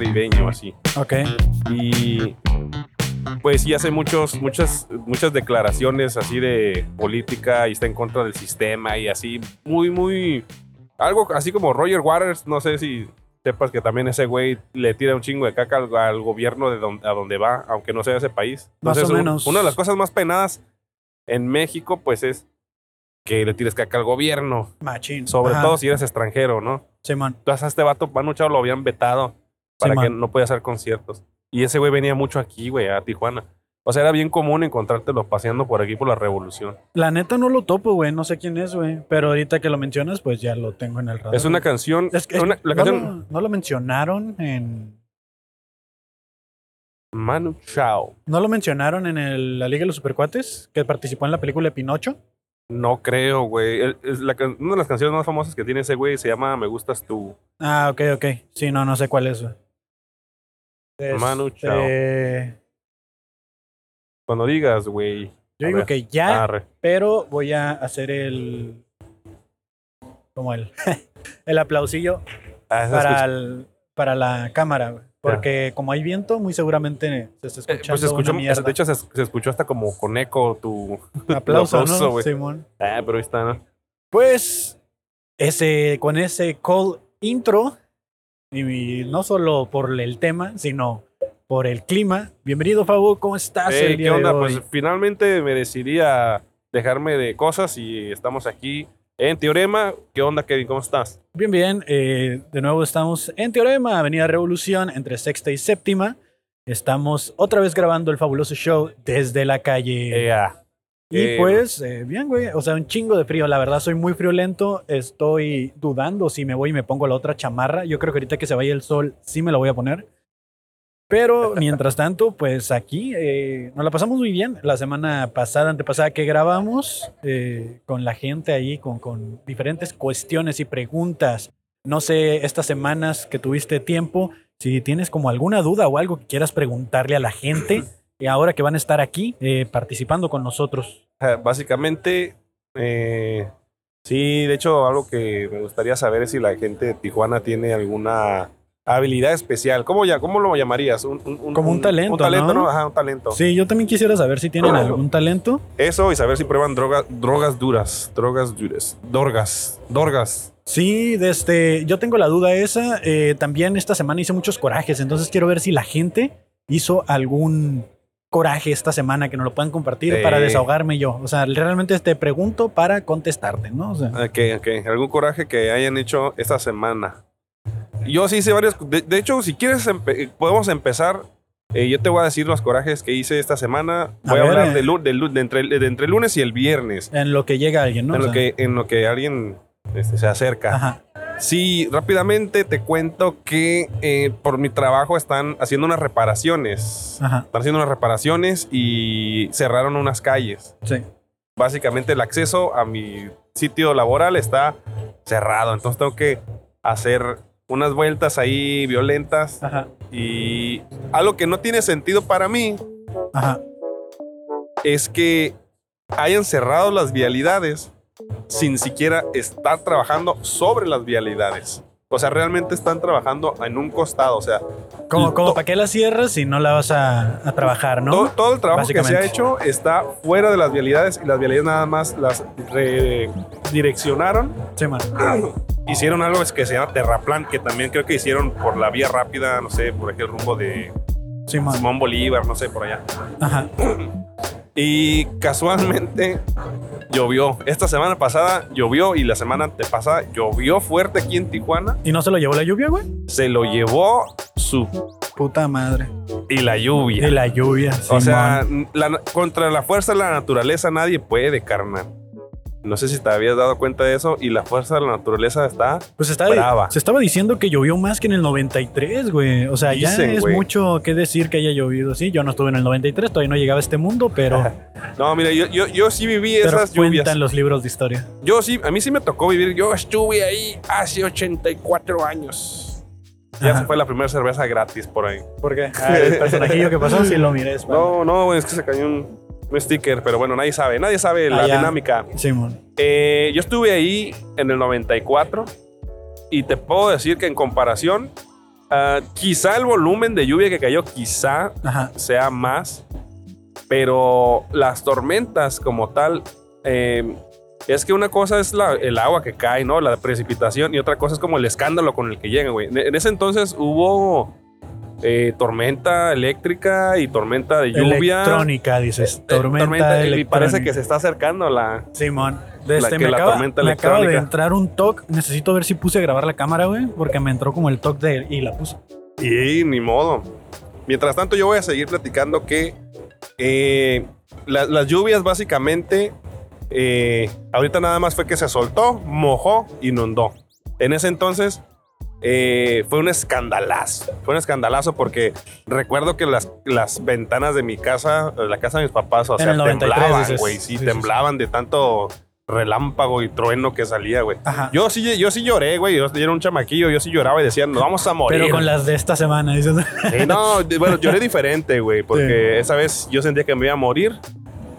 caribeño, así. Ok. Y pues sí hace muchos, muchas, muchas declaraciones así de política y está en contra del sistema y así, muy, muy, algo así como Roger Waters, no sé si sepas que también ese güey le tira un chingo de caca al, al gobierno de don- a donde va, aunque no sea ese país. Más o un- menos. una de las cosas más penadas en México, pues es que le tires caca al gobierno, Machín. sobre Ajá. todo si eres extranjero, ¿no? Simón. Entonces a este vato, Manu Chao, lo habían vetado para Sí, que man. no podía hacer conciertos. Y ese güey venía mucho aquí, güey, a Tijuana. O sea, era bien común encontrártelo paseando por aquí por la revolución. La neta no lo topo, güey. No sé quién es, güey. Pero ahorita que lo mencionas, pues ya lo tengo en el radar. Es una canción. Es que una- la no, canción lo, no lo mencionaron en. Manu Chao. ¿No lo mencionaron en el- la Liga de los Supercuates? Que participó en la película de Pinocho. No creo, güey. Es la una de las canciones más famosas que tiene ese güey se llama Me Gustas Tú. Ah, ok, ok. Sí, no, no sé cuál es, güey. Manu Este, Chao. Cuando digas, güey. Yo digo ver. que ya, Arre. pero voy a hacer el. Como el. el aplausillo Ah, para, el- para la cámara, güey. Porque como hay viento, muy seguramente se está Eh, escuchando. pues se escuchó, una de hecho se, se escuchó hasta como con eco tu aplauso, aplauso, ¿no? güey. Simón. Ah, pero ahí está, ¿no? Pues ese, con ese call intro, y no solo por el tema, sino por el clima. Bienvenido, Fabu, ¿cómo estás Ey, el día ¿Qué onda? de hoy? Pues finalmente me decidía dejarme de cosas y estamos aquí en Teorema. ¿Qué onda, Kevin? ¿Cómo estás? Bien, bien. eh, de nuevo estamos en Teorema, Avenida Revolución, entre sexta y séptima. Estamos otra vez grabando el fabuloso show desde la calle. Y eh, pues, eh, bien, güey. O sea, un chingo de frío. La verdad, soy muy friolento. Estoy dudando si me voy y me pongo la otra chamarra. Yo creo que ahorita que se vaya el sol, sí me la voy a poner. Pero mientras tanto, pues aquí eh, nos la pasamos muy bien. La semana pasada, antepasada que grabamos eh, con la gente ahí, con, con diferentes cuestiones y preguntas. No sé, estas semanas que tuviste tiempo, si tienes como alguna duda o algo que quieras preguntarle a la gente, y ahora que van a estar aquí eh, participando con nosotros. Básicamente, eh, sí, de hecho, algo que me gustaría saber es si la gente de Tijuana tiene alguna habilidad especial. ¿Cómo, ya, cómo lo llamarías? Un, Como un talento, Un talento, ¿no? ¿no? Ajá, un talento. Sí, yo también quisiera saber si tienen algún talento. Eso y saber si prueban droga, drogas duras. Drogas duras. Dorgas. Dorgas. Sí, desde, yo tengo la duda esa. eh, también esta semana hice muchos corajes, entonces quiero ver si la gente hizo algún coraje esta semana que nos lo puedan compartir para desahogarme yo. O sea, realmente te pregunto para contestarte, ¿no? O sea, Ok, ok. ¿Algún coraje que hayan hecho esta semana? Yo sí hice varios. De, de hecho, si quieres, empe- podemos empezar. Eh, yo te voy a decir los corajes que hice esta semana. A Voy a, ver, hablar eh. de, de de entre, de entre el lunes y el viernes. en lo que llega alguien, ¿no? en, O lo sea, que, en lo que alguien este, se acerca. Ajá. Sí, rápidamente te cuento que eh, por mi trabajo están haciendo unas reparaciones. Ajá. Están haciendo unas reparaciones y cerraron unas calles. Sí. básicamente el acceso a mi sitio laboral está cerrado. Entonces tengo que hacer unas vueltas ahí violentas Ajá. y algo que no tiene sentido para mí Ajá. es que hayan cerrado las vialidades sin siquiera estar trabajando sobre las vialidades. O sea, realmente están trabajando en un costado. O sea, Como, como para qué la cierras si no la vas a, a trabajar, ¿no? todo, todo el trabajo que se ha hecho está fuera de las vialidades y las vialidades nada más las redireccionaron Sí, man. hicieron algo que se llama terraplan, que también creo que hicieron por la vía rápida, no sé, por aquí el rumbo de Sí. Simón Bolívar, no sé, por allá. Ajá. Y casualmente llovió. Esta semana pasada llovió y la semana antepasada llovió fuerte aquí en Tijuana. ¿Y no se lo llevó la lluvia, güey? Se lo llevó su Puta madre. y la lluvia. Y la lluvia. o Simón. sea, la- contra la fuerza de la naturaleza nadie puede, carnal. No sé si te habías dado cuenta de eso y la fuerza de la naturaleza está Pues está, brava. se estaba diciendo que llovió más que en el 93, güey. O sea, ya es güey. mucho que decir que haya llovido. Sí, yo no estuve en el 93, todavía no llegaba a este mundo, pero, No, mira, yo, yo, yo sí viví pero esas lluvias. cuentan los libros de historia. Yo sí, a mí sí me tocó vivir. Yo estuve ahí hace 84 años. Ya Ajá. se fue la primera cerveza gratis por ahí. ¿Por qué? Ah, el personajillo que pasó, sí lo miré. es No, no, güey, es que se cayó un, un sticker, pero bueno, nadie sabe, nadie sabe la Ah, dinámica. Simón. Eh, yo estuve ahí en el 94 y te puedo decir que en comparación, ah, quizá el volumen de lluvia que cayó, quizá Ajá. sea más, pero las tormentas como tal, eh, es que una cosa es la- el agua que cae, ¿no? La precipitación y otra cosa es como el escándalo con el que llegan, güey. En ese entonces hubo eh, tormenta eléctrica y tormenta de lluvia. Electrónica, dices. Eh, Tormenta, y parece electrónica. que se está acercando la... Simón. Desde que me, la acaba, tormenta me acaba de electrónica. entrar un toque. Necesito ver si puse a grabar la cámara, güey. Porque me entró como el toque de. Y la puse. Y ni modo. Mientras tanto, yo voy a seguir platicando que eh, la- las lluvias básicamente, eh, ahorita nada más fue que se soltó, mojó, inundó. En ese entonces eh, fue un escandalazo. Fue un escandalazo porque recuerdo que las, las ventanas de mi casa, la casa de mis papás, o En sea, el 93 temblaban, güey. Sí, Sí, sí, temblaban de tanto relámpago y trueno que salía, güey. Yo sí, yo sí lloré, güey. Yo, era un chamaquillo, yo sí lloraba y decía, nos vamos a morir. Pero con las de esta semana, dices. No, bueno, lloré diferente, güey, porque esa vez yo sentía que me iba a morir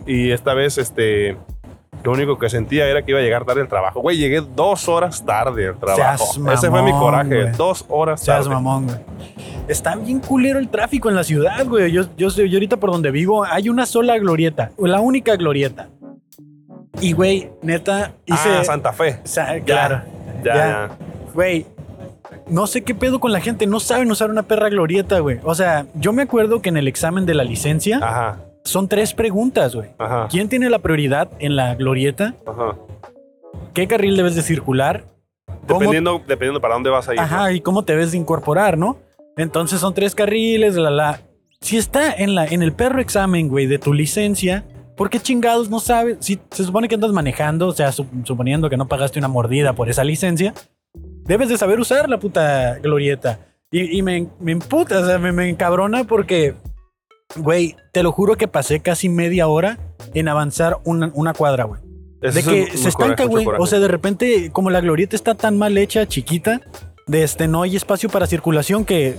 y esta vez, este, lo único que sentía era que iba a llegar tarde al trabajo. Güey, llegué dos horas tarde al trabajo. Seas Ese fue mi coraje, dos horas Seas tarde. mamón, güey. Está bien culero el tráfico en la ciudad, güey. Yo, yo, yo ahorita por donde vivo hay una sola glorieta. La única glorieta. Y, güey, neta, hice. Ah, Santa Fe. claro. Ya, ya. Güey, no sé qué pedo con la gente. No saben usar una perra glorieta, güey. O sea, yo me acuerdo que en el examen de la licencia Ajá, son tres preguntas, güey. ajá, ¿Quién tiene la prioridad en la glorieta? ajá. ¿Qué carril debes de circular? ¿Cómo- Dependiendo, dependiendo para dónde vas a ir. Ajá, y cómo te ves de incorporar, ¿no? Entonces son tres carriles, la la. Si está en la en el perro examen, güey, de tu licencia, ¿por qué chingados no sabes? Si se supone que andas manejando, o sea, sup- suponiendo que no pagaste una mordida por esa licencia, debes de saber usar la puta glorieta. Y, y me, me o sea, me, me encabrona porque, güey, te lo juro que pasé casi media hora en avanzar una, una cuadra, güey. De que se estanca, güey. O sea, de repente, como la glorieta está tan mal hecha, chiquita, de este, no hay espacio para circulación que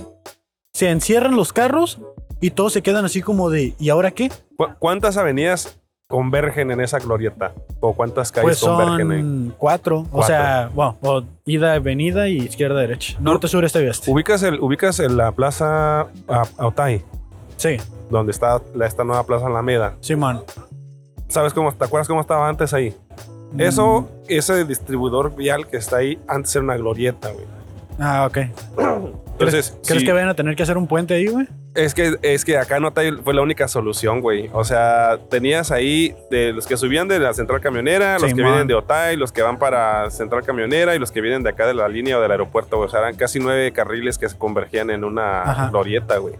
se encierran los carros y todos se quedan así como de, ¿y ahora qué? ¿Cu- ¿Cuántas avenidas convergen en esa glorieta? ¿O cuántas calles Pues convergen ahí? son cuatro. O sea, bueno, o ida, venida y izquierda, derecha. Norte, sur, este y oeste. Ubicas, el, ubicas en la plaza A- Aotay, Sí, donde está la- esta nueva plaza Alameda. Simón. ¿Sabes cómo? ¿Te acuerdas cómo estaba antes ahí? Mm. Eso, ese distribuidor vial que está ahí, antes era una glorieta, güey. Ah, ok. Entonces, ¿Crees sí, que vayan a tener que hacer un puente ahí, güey? es que es que acá no te- fue la única solución, güey. O sea, tenías ahí de los que subían de la central camionera, los Sí, que man. vienen de Otay, los que van para central camionera y los que vienen de acá de la línea o del aeropuerto. güey. O sea, eran casi nueve carriles que se convergían en una Ajá. glorieta, güey.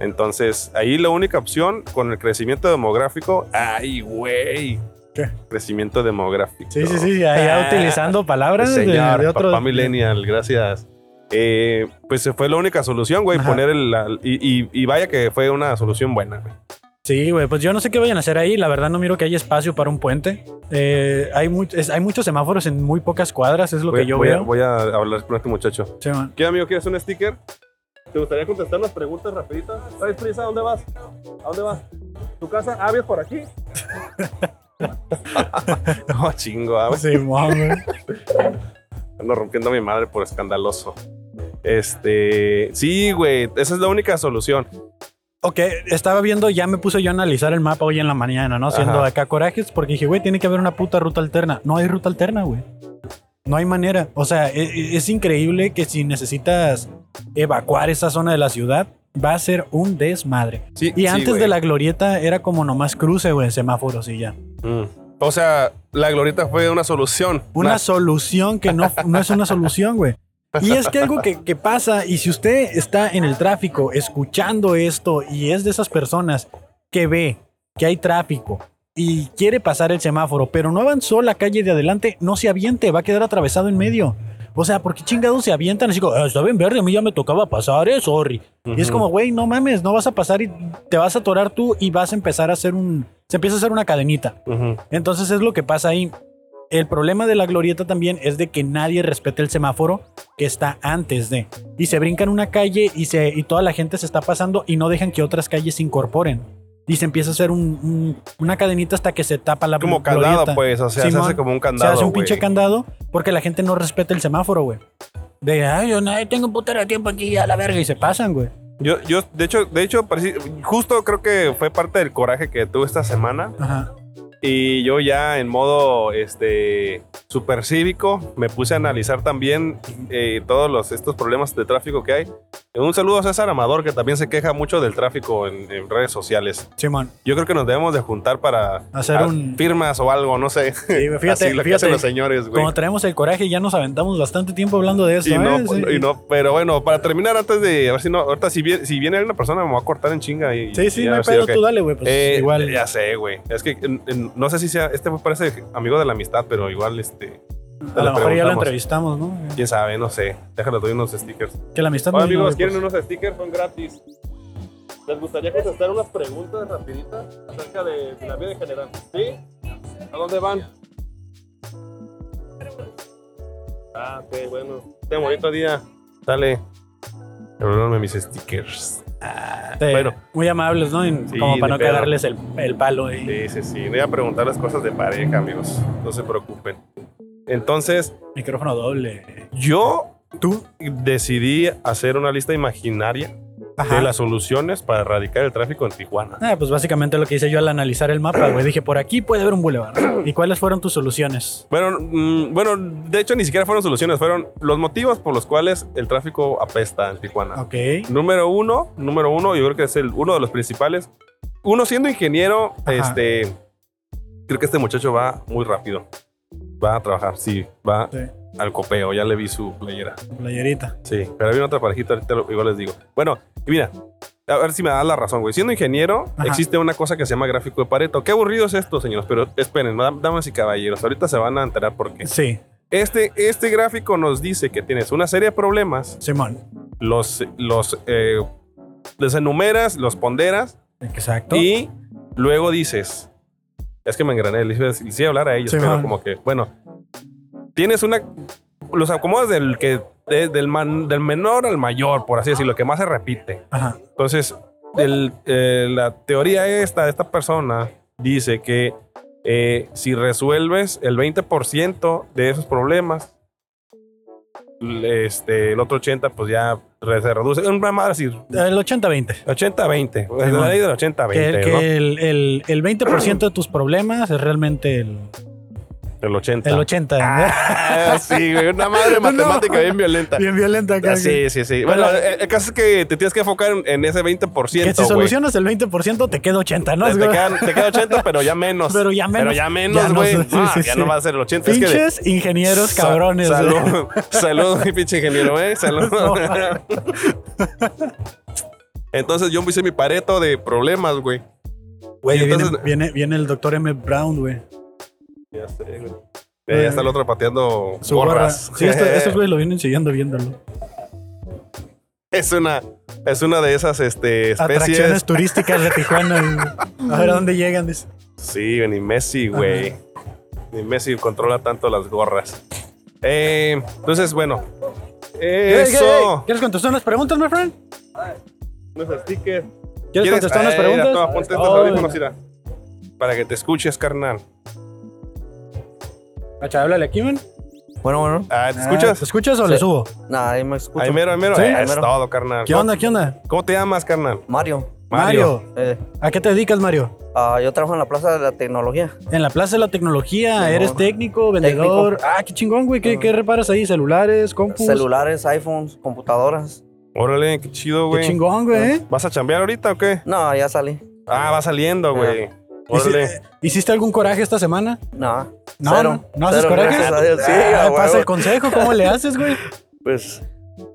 Entonces, ahí la única opción con el crecimiento demográfico, ay, güey. ¿Qué? Crecimiento demográfico. Sí, sí, sí. Allá Ah. utilizando palabras de, Señor, de otro. papá millennial, gracias. Eh, pues se fue la única solución, güey, Ajá. poner el... la- y, y- y vaya que fue una solución buena, güey. Sí, güey, pues yo no sé qué vayan a hacer ahí. La verdad no miro que haya espacio para un puente. Eh, hay, mu- es- hay muchos semáforos en muy pocas cuadras, es lo Voy, que yo voy a, veo. voy a hablar con este muchacho. Sí, man. ¿Qué, amigo? ¿Quieres un sticker? ¿Te gustaría contestar las preguntas rapiditas? ¿Traes prisa? ¿A dónde vas? ¿A dónde vas? ¿Tu casa? ¿Ah, por aquí? no, chingo, ah. Sí, güey. Ando rompiendo a mi madre por escandaloso. Este... Sí, güey, esa es la única solución. Ok, estaba viendo, ya me puse yo a analizar el mapa hoy en la mañana, ¿no? Haciendo Ajá. acá corajes, porque dije, güey, tiene que haber una puta ruta alterna. No hay ruta alterna, güey. No hay manera. O sea, e- e- es, increíble que si necesitas evacuar esa zona de la ciudad, va a ser un desmadre. Sí, Y sí, antes güey. de la glorieta era como nomás cruce, güey, semáforos y ya. Mm. O sea, la glorieta fue una solución. Una solución que no, no es una solución, güey. Y es que algo que, que pasa, y si usted está en el tráfico escuchando esto y es de esas personas que ve que hay tráfico y quiere pasar el semáforo, pero no avanzó la calle de adelante, no se aviente, va a quedar atravesado en medio. O sea, ¿por qué chingados se avientan así como, "Ah, estaba en verde, a mí ya me tocaba pasar, eh, sorry? Y es como, güey, no mames, no vas a pasar y te vas a atorar tú y vas a empezar a hacer un... Se empieza a hacer una cadenita. Entonces es lo que pasa ahí. El problema de la glorieta también es de que nadie respeta el semáforo que está antes de. Y se brincan una calle y, se, y toda la gente se está pasando y no dejan que otras calles se incorporen. Y se empieza a hacer un- un- una cadenita hasta que se tapa la Como candado, pues. O sea, se hace como un Se candado. hace un güey. pinche candado porque la gente no respeta el semáforo, güey. De, ay, yo no, tengo un putero de tiempo aquí a la verga y se pasan, güey. Yo, yo, de hecho, de hecho, justo creo que fue parte del coraje que tuve esta semana. Ajá. Y yo ya en modo este super cívico me puse a analizar también eh, todos los, estos problemas de tráfico que hay. Un saludo a César Amador, que también se queja mucho del tráfico en, en redes sociales. Simón. Yo creo que nos debemos de juntar para Hacer un- firmas o algo, no sé. Sí, fíjate, Así lo que fíjate. hacen los señores, güey. Como traemos el coraje, ya nos aventamos bastante tiempo hablando de eso. Y no, ¿eh? Sí. y no, pero bueno, para terminar, antes de a ver si no, ahorita si viene, si viene una persona me va a cortar en chinga. Y, Sí, sí, y no hay pedo, tú dale, güey. Pues Eh, igual. Ya sé, güey. Es que en- en- no sé si sea, este me parece amigo de la amistad, pero igual este. A lo mejor ya lo entrevistamos, ¿no? Quién sabe, no sé. Déjalo, doy unos stickers. Que la amistad Hola no amigos, ¿quieren pues. unos stickers? Son gratis. ¿Les gustaría contestar unas preguntas rapiditas acerca de, de la vida en general? ¿Sí? ¿A dónde van? Ah, ok, bueno. Ten bonito día. Dale. Perdóname mis stickers. Sí, bueno. Muy amables, ¿no? Y Sí, como para no pedo. cagarles el, el palo. ahí. Sí, sí, sí. Voy a preguntar las cosas de pareja, amigos. No se preocupen. Entonces, Micrófono doble. yo ¿Tú? decidí hacer una lista imaginaria de las soluciones para erradicar el tráfico en Tijuana. Ah, pues básicamente lo que hice yo al analizar el mapa, güey. Dije, por aquí puede haber un bulevar. ¿Y cuáles fueron tus soluciones? Bueno, mm, bueno, de hecho ni siquiera fueron soluciones, fueron los motivos por los cuales el tráfico apesta en Tijuana. Ok. Número uno, número uno, yo creo que es el, uno de los principales. Uno siendo ingeniero, Ajá. este, creo que este muchacho va muy rápido. Va a trabajar, sí, va Sí, al copeo, ya le vi su playera. playerita. Sí, pero había otra parejita, ahorita lo- igual les digo. Bueno, y mira, a ver si me das la razón, güey. Siendo ingeniero, Ajá. existe una cosa que se llama gráfico de Pareto. Qué aburrido es esto, señores, pero esperen, dam- damas y caballeros, ahorita se van a enterar por qué. Sí, Este, este gráfico nos dice que tienes una serie de problemas, Simón. los, los, eh, los enumeras, los ponderas Exacto. y luego dices, es que me engrané, iba a hablar a ellos, Sí, pero man. como que, bueno, tienes una, los acomodas del, que, de- del, man- del menor al mayor, por así decirlo, que más se repite. Ajá. Entonces, el- eh, la teoría esta de esta persona dice que eh, si resuelves el 20% de esos problemas, este, el otro 80% pues ya se reduce. Una madre así, El 80-20. 80-20. Sí, la ley del 80-20, Que, el- que ¿no? el, el, el 20% de tus problemas es realmente el, El 80. el 80. Ah, sí, güey, una madre matemática bien violenta. Bien violenta acá. Sí, sí, sí. Bueno, el, el caso es que te tienes que enfocar en, en ese 20%. Que si güey. solucionas el 20% te queda 80, ¿no? Te, te quedan- te queda 80, pero ya menos. Pero ya menos. Pero ya menos, Ya no güey. sí, Ah, sí, ya sí. no va a ser el 80. Es que de- Pinches ingenieros Sa- cabrones. güey. Salud, salud, mi pinche ingeniero, ¿eh? Salud. No. Entonces yo hice mi pareto de problemas, güey. Güey, viene, viene, viene el doctor M. Brown, güey. Ya sé, güey. Eh, ya está el otro pateando Su gorra. gorras. Sí, esto- estos güeyes lo vienen siguiendo viéndolo. es una, es una de esas este, Atracciones especies. turísticas de Tijuana. güey. A ver a dónde llegan. dice. Sí, ni Messi, güey. Ni Messi controla tanto las gorras. Eh, entonces, bueno. ¿Qué- qué- Eso. ¿Quieres contestar unas preguntas, my friend? Unos stickers. ¿Quieres contestar unas Eh, preguntas? mira, toma, ponte estos Oh, audífonos, mira. Para que te escuches, carnal. Macha, háblale aquí, man. Bueno, bueno. Ah, ¿Te Ah, escuchas? ¿Te escuchas o le subo? Nada, ahí me escucho. Ahí mero, ahí mero. ¿Sí? Eh, Ahí Es mero. todo, carnal. ¿Qué onda? ¿Qué onda? ¿Cómo te llamas, carnal? Mario. Mario. Eh, ¿A qué te dedicas, Mario? ah, yo trabajo en la Plaza de la Tecnología. En la Plaza de la Tecnología, No. eres técnico, vendedor. Ah, qué chingón, güey. ¿Qué, Ah. qué reparas ahí? ¿Celulares, compus? Celulares, iPhones, computadoras. Órale, qué chido, Qué güey. chingón, güey. ¿eh? ¿Vas a chambear ahorita o qué? No, ya salí. Ah, va saliendo, güey. ¿Hici- Órale. ¿Hiciste algún coraje esta semana? No. No, cero. no, ¿no haces Cero, coraje? gracias a Dios. Sí, Ah, pasa el consejo, ¿cómo le haces, güey? Pues,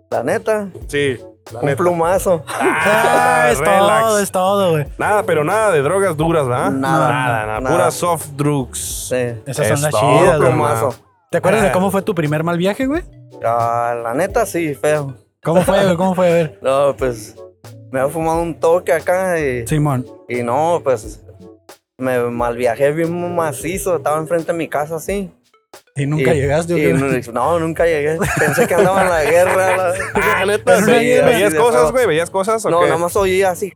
la neta, Sí. la un neta. plumazo. Ah, es relax. todo, es todo, güey. Nada, pero nada de drogas duras, ¿verdad? Nada, nada, nada. nada. Puras soft drugs. Sí. Esas son Es las todo, chidas, plumazo. ¿Te acuerdas de Ah. cómo fue tu primer mal viaje, güey? Ah, la neta, sí, feo. ¿Cómo fue, güey? ¿Cómo fue? A ver. No, pues, me había fumado un toque acá y, Simón. y no, pues, me mal viajé bien macizo. Estaba enfrente de mi casa así. ¿Y nunca Y- llegaste? y no, nunca llegué. Pensé que andaba en la guerra. la- Ah, neta. ¿veías Sí, cosas, güey? ¿Veías cosas o No, qué? nada más oía así.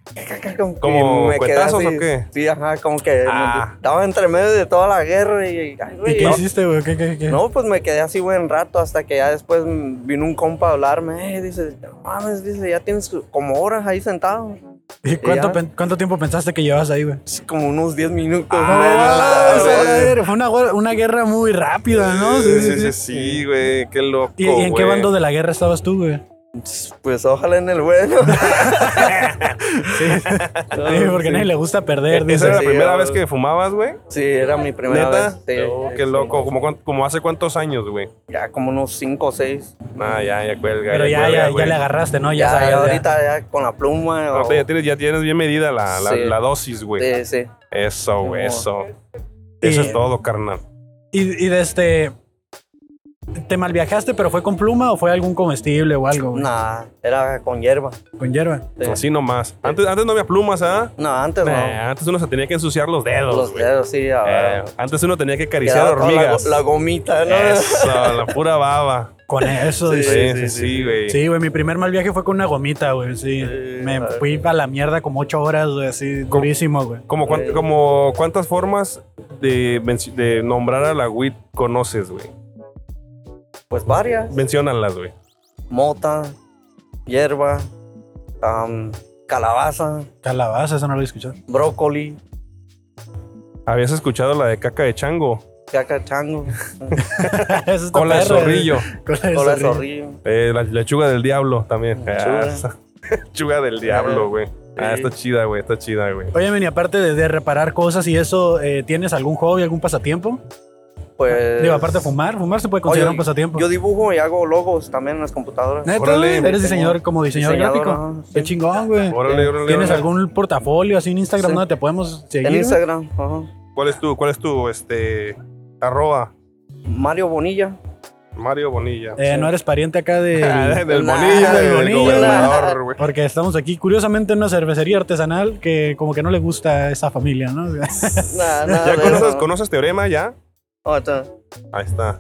Como, que ¿Como me quedé cuetazos así. o qué? Sí, ajá, como que Ah. estaba entre medio de toda la guerra y. ay, ¿Y güey, qué no, hiciste, güey? ¿Qué, qué, qué? No, pues me quedé así buen rato hasta que ya después vino un compa a hablarme. Eh, dice, "No mames, dice, ya tienes como horas ahí sentado. ¿Y cuánto, ya. pen- cuánto tiempo pensaste que llevabas ahí, güey? Sí, Como unos 10 minutos. Ah, menos, o sea, güey. era- fue una, guerra- una guerra muy rápida, ¿no? Sí, sí, sí, sí, güey. Qué loco, ¿Y, y en qué bando de la guerra estabas tú, güey? Pues ojalá en el bueno. Sí, porque a nadie le gusta perder, ¿Esa dice. era la Sí, primera vez que fumabas, güey? sí, era mi primera ¿Neta? vez. Sí, Oh, qué sí. loco. ¿Como, como hace cuántos años, güey? Ya como unos 5 o 6. Ah, ya, ya cuelga. Pero ya, cuelga, ya, ya le agarraste, ¿no? Ya, Ya, sabes, ahorita ya con la pluma. No, o- ya, tienes, ya tienes bien medida la, la, Sí. la dosis, güey. Sí, sí. Eso, güey, eso. Eso es todo, carnal. Y, y de este... ¿Te malviajaste, pero fue con pluma o fue algún comestible o algo? güey? Nah, era con hierba. Con hierba. Sí. Así nomás. Antes, antes no había plumas, ¿ah? No, antes no. Nah, antes uno se tenía que ensuciar los dedos, Los güey. dedos, sí, a Eh, antes uno tenía que acariciar Quedaba toda la, hormigas. la gomita, ¿no? Eso, la pura baba. Con eso, Sí, dice. Sí, sí, sí, güey. Sí, güey, mi primer mal viaje fue con una gomita, güey, sí. Sí, Me fui a la mierda como ocho horas, güey, así, durísimo, güey. Como, cuán- Sí. como cuántas formas de, de nombrar a la WIT conoces, güey. Pues varias. Menciónalas, güey. Mota, hierba, calabaza, Calabaza, eso no lo he escuchado. brócoli, ¿Habías escuchado la de caca de chango? caca chango, Eso está Cola de zorrillo. Cola de cola de zorrillo. Eh, la lechuga del diablo también. Lechuga. Ah, esa- lechuga del diablo, güey. Ah, está chida, güey. Está chida, güey. Oye, Meni, aparte de, de reparar cosas y eso, eh, ¿tienes algún hobby, algún pasatiempo? Pues. Digo, aparte de fumar, fumar se puede considerar un pasatiempo. Yo dibujo y hago logos también en las computadoras. ¿Neta, Órale. güey? ¿Eres diseñador como diseñador, Diseñador, gráfico? sí. Qué chingón, güey. Órale, órale, ¿Tienes órale. algún portafolio así en Instagram Sí. donde te podemos seguir? En? Instagram, ajá. ¿Cuál es tu, cuál es tu, este, arroba? Mario Bonilla. Mario Bonilla. Eh, no eres pariente acá de... Ah, del Nah, Bonilla, del Bonilla. Porque estamos aquí, curiosamente, en una cervecería artesanal que como que no le gusta a esa familia, ¿no? Nah, ¿Ya conoces, conoces Teorema ya? Oh, está. Ahí está.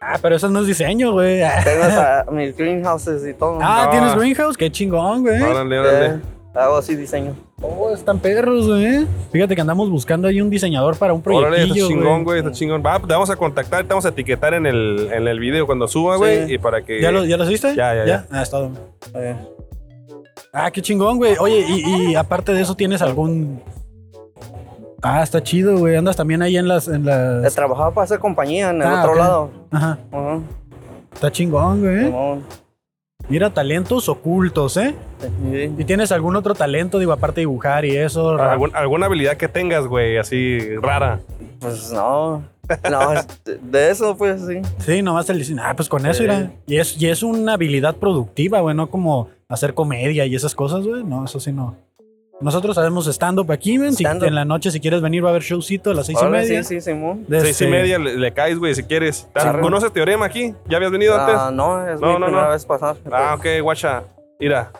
Ah, pero eso no es diseño, güey. Ah, Tengo hasta mis greenhouses y todo. Ah, No. ¿tienes greenhouse? Qué chingón, güey. Órale, Eh, órale. hago así diseño. Oh, están perros, güey. Fíjate que andamos buscando ahí un diseñador para un Órale, está proyectillo, chingón, güey. Está chingón. Va, te vamos a contactar, te vamos a etiquetar en el, en el video cuando suba, güey. Sí. Y para que. ¿Ya lo, ¿Ya lo hiciste? Ya, ya, ya. Ah, es todo. Eh, Ah, qué chingón, güey. Oye, y, y aparte de eso, ¿tienes algún...? Ah, está chido, güey. Andas también ahí en las... En he las... trabajado para esa compañía en el Ah, otro lado. Ajá. Ajá. Está chingón, güey. Mira, talentos ocultos, ¿eh? Sí. ¿Y tienes algún otro talento, digo, aparte de dibujar y eso? ¿Algún- alguna habilidad que tengas, güey, así rara. Pues no. No, de eso, pues sí. Sí, nomás el diseño. Ah, pues con eso, Sí. mira. Y es, y es una habilidad productiva, güey, no como hacer comedia y esas cosas, güey. No, eso sí no. Nosotros sabemos stand-up aquí, men. Si Stand-up. en la noche, si quieres venir, va a haber showcito a las seis y media. Sí, sí, Simón. De Seis y este- media le, le caes, güey, si quieres. Arre. ¿Conoces Teorema aquí? ¿Ya habías venido Ah, antes? no, es No, mi no, primera no. vez pasar. Ah, ok, guacha. Mira,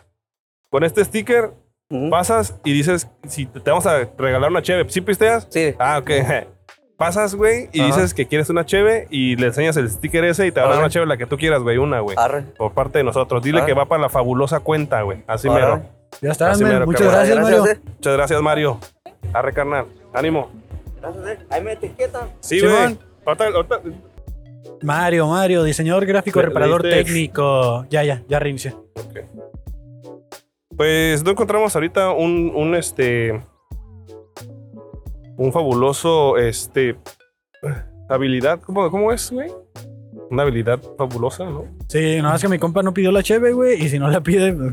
con este sticker Ujú. pasas y dices, si te te vamos a regalar una cheve, ¿sí pisteas? Sí. Ah, ok. Pasas, güey, y Ajá. dices que quieres una cheve y le enseñas el sticker ese y te van a dar una cheve la que tú quieras, güey, una, güey. Arre. Por parte de nosotros. Dile Ah. que va para la fabulosa cuenta, güey. Así Órale. mero. Ya está, Así men. mero, Muchas carnal. gracias, Mario. eh. Muchas gracias, Mario. Arre, carnal. Ánimo. Gracias, eh. Ahí me etiquetan. Sí, Simón. güey. Ahorita- ahorita- Mario, Mario, diseñador gráfico, Le- reparador leíste- técnico. Ya, ya, ya reinicié. Pues no encontramos ahorita un, un este. Un fabuloso, este. Habilidad. ¿Cómo, cómo es, güey? Una habilidad fabulosa, ¿no? Sí, nada más que mi compa no pidió la cheve, güey. Y si no la pide, pues,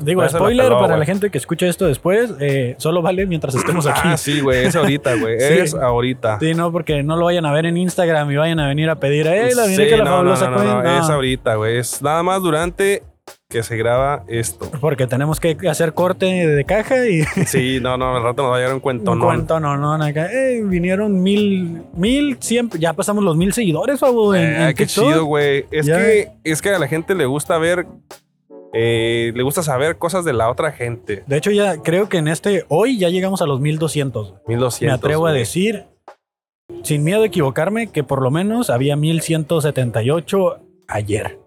digo, spoiler para la gente que escucha esto después, eh, solo vale mientras estemos aquí. Ah, sí, güey. Es ahorita, güey. Sí. Es ahorita. Sí, no, porque no lo vayan a ver en Instagram y vayan a venir a pedir, eh, la Sí, que la no, no, fabulosa no, no, no, cuenta". Es ahorita, güey. Es nada más durante que se graba esto. Porque tenemos que hacer corte de caja y Sí, no, no, al rato nos va a llegar un cuento, un ¿no? cuento, no, no, acá. Eh, vinieron mil, mil, cien, ya pasamos los mil seguidores, en, Eh, qué TikTok. chido, güey. Es Ya. que, es que a la gente le gusta ver, eh, le gusta saber cosas de la otra gente. De hecho, ya creo que en este, hoy ya llegamos a los 1200. 1200. Me atrevo a decir. sin miedo a equivocarme, que por lo menos había 1178 ayer.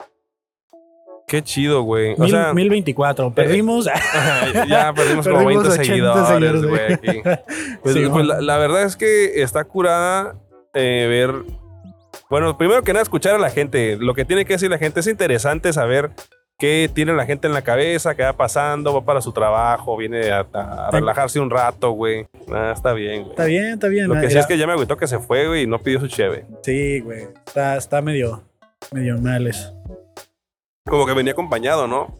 Qué chido, güey. O Mil- sea, 1024. Perdimos. ya perdimos como Perdimos 20 80 seguidores, güey. Pues, Sí, pues, bueno. la, la verdad es que está curada eh, ver. Bueno, primero que nada, escuchar a la gente. Lo que tiene que decir la gente es interesante saber qué tiene la gente en la cabeza, qué va pasando, va para su trabajo, viene a, a relajarse un rato, güey. Ah, está bien, güey. está bien, está bien. Lo que sí Era- es que ya me agüitó que se fue, güey, y no pidió su cheve. Sí, güey. Está, está medio, medio mal eso. Como que venía acompañado, ¿no?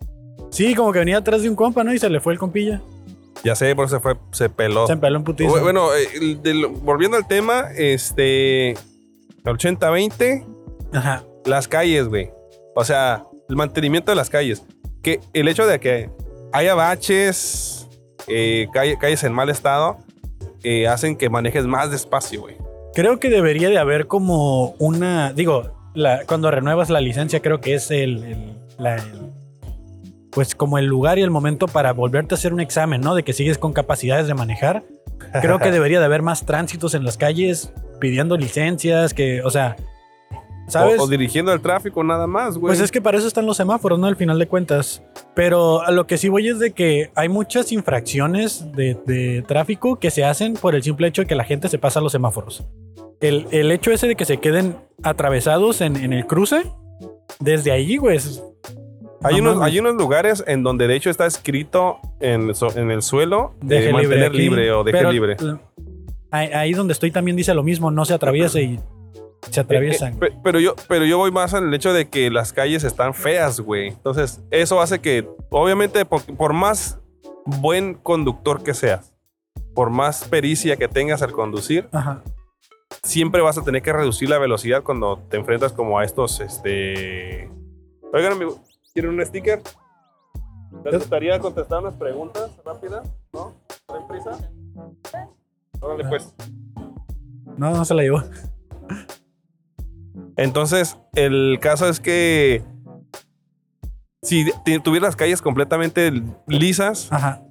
Sí, como que venía atrás de un compa, ¿no? Y se le fue el compilla. Ya sé, por eso se fue, se peló. Se empeló un putizo. Bu- Bueno, eh, volviendo al tema, este. 80-20, Ajá. las calles, güey. O sea, el mantenimiento de las calles. Que el hecho de que haya baches, eh, calle- calles en mal estado, eh, hacen que manejes más despacio, güey. Creo que debería de haber como una. Digo, la, cuando renuevas la licencia, creo que es el. el- la- el- pues como el lugar y el momento para volverte a hacer un examen, ¿no? De que sigues con capacidades de manejar. Creo que debería de haber más tránsitos en las calles pidiendo licencias, que, o sea, ¿sabes? O, o dirigiendo el tráfico nada más, güey. Pues es que para eso están los semáforos, ¿no? Al final de cuentas. Pero a lo que sí voy es de que hay muchas infracciones de, de tráfico que se hacen por el simple hecho de que la gente se pasa a los semáforos. El, el hecho ese de que se queden atravesados en, en el cruce, desde ahí, güey. es- hay, no unos, hay unos lugares en donde de hecho está escrito en, en el suelo Deje de mantener libre, o deje pero libre. ahí donde estoy también dice lo mismo, no se atraviese y se atraviesan. Eh, eh, pe- pero, yo, pero yo voy más el hecho de que las calles están feas, güey. Entonces, eso hace que, obviamente, por, por más buen conductor que seas, por más pericia que tengas al conducir, Ajá. siempre vas a tener que reducir la velocidad cuando te enfrentas como a estos, este... Oigan, amigo, ¿quieren un sticker? ¿Les gustaría contestar unas preguntas rápidas? ¿No? ¿Traen prisa? Órale, pues. No, no se la llevó. Entonces, el caso es que si tuvieras las calles completamente lisas, Ajá.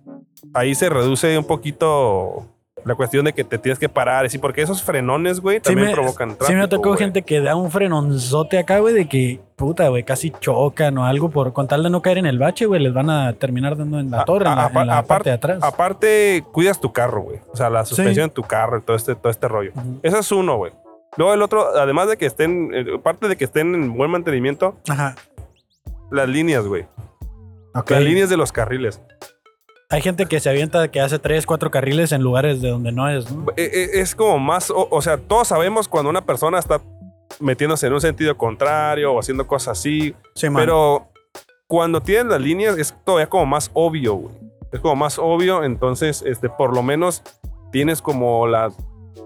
ahí se reduce un poquito la cuestión de que te tienes que parar, sí, porque esos frenones, güey, Sí también me, provocan tráfico. sí me tocó güey. gente que da un frenonzote acá, güey, de que, puta, güey, casi chocan o algo por con tal de no caer en el bache, güey, les van a terminar dando en la A- torre, en la, en parte de atrás. Aparte, cuidas tu carro, güey. O sea, la Sí. suspensión de tu carro todo este, todo este rollo. Ujú. Ese es uno, güey. Luego el otro, además de que estén, eh, aparte de que estén en buen mantenimiento, Ajá. las líneas, güey. ok. Las líneas de los carriles. Hay gente que se avienta que hace tres, cuatro carriles en lugares de donde no es, ¿no? Eh, eh, Es como más, o, o sea, todos sabemos cuando una persona está metiéndose en un sentido contrario o haciendo cosas así, Sí, man. pero cuando tienen las líneas es todavía como más obvio, güey. Es como más obvio, entonces, este, por lo menos tienes como la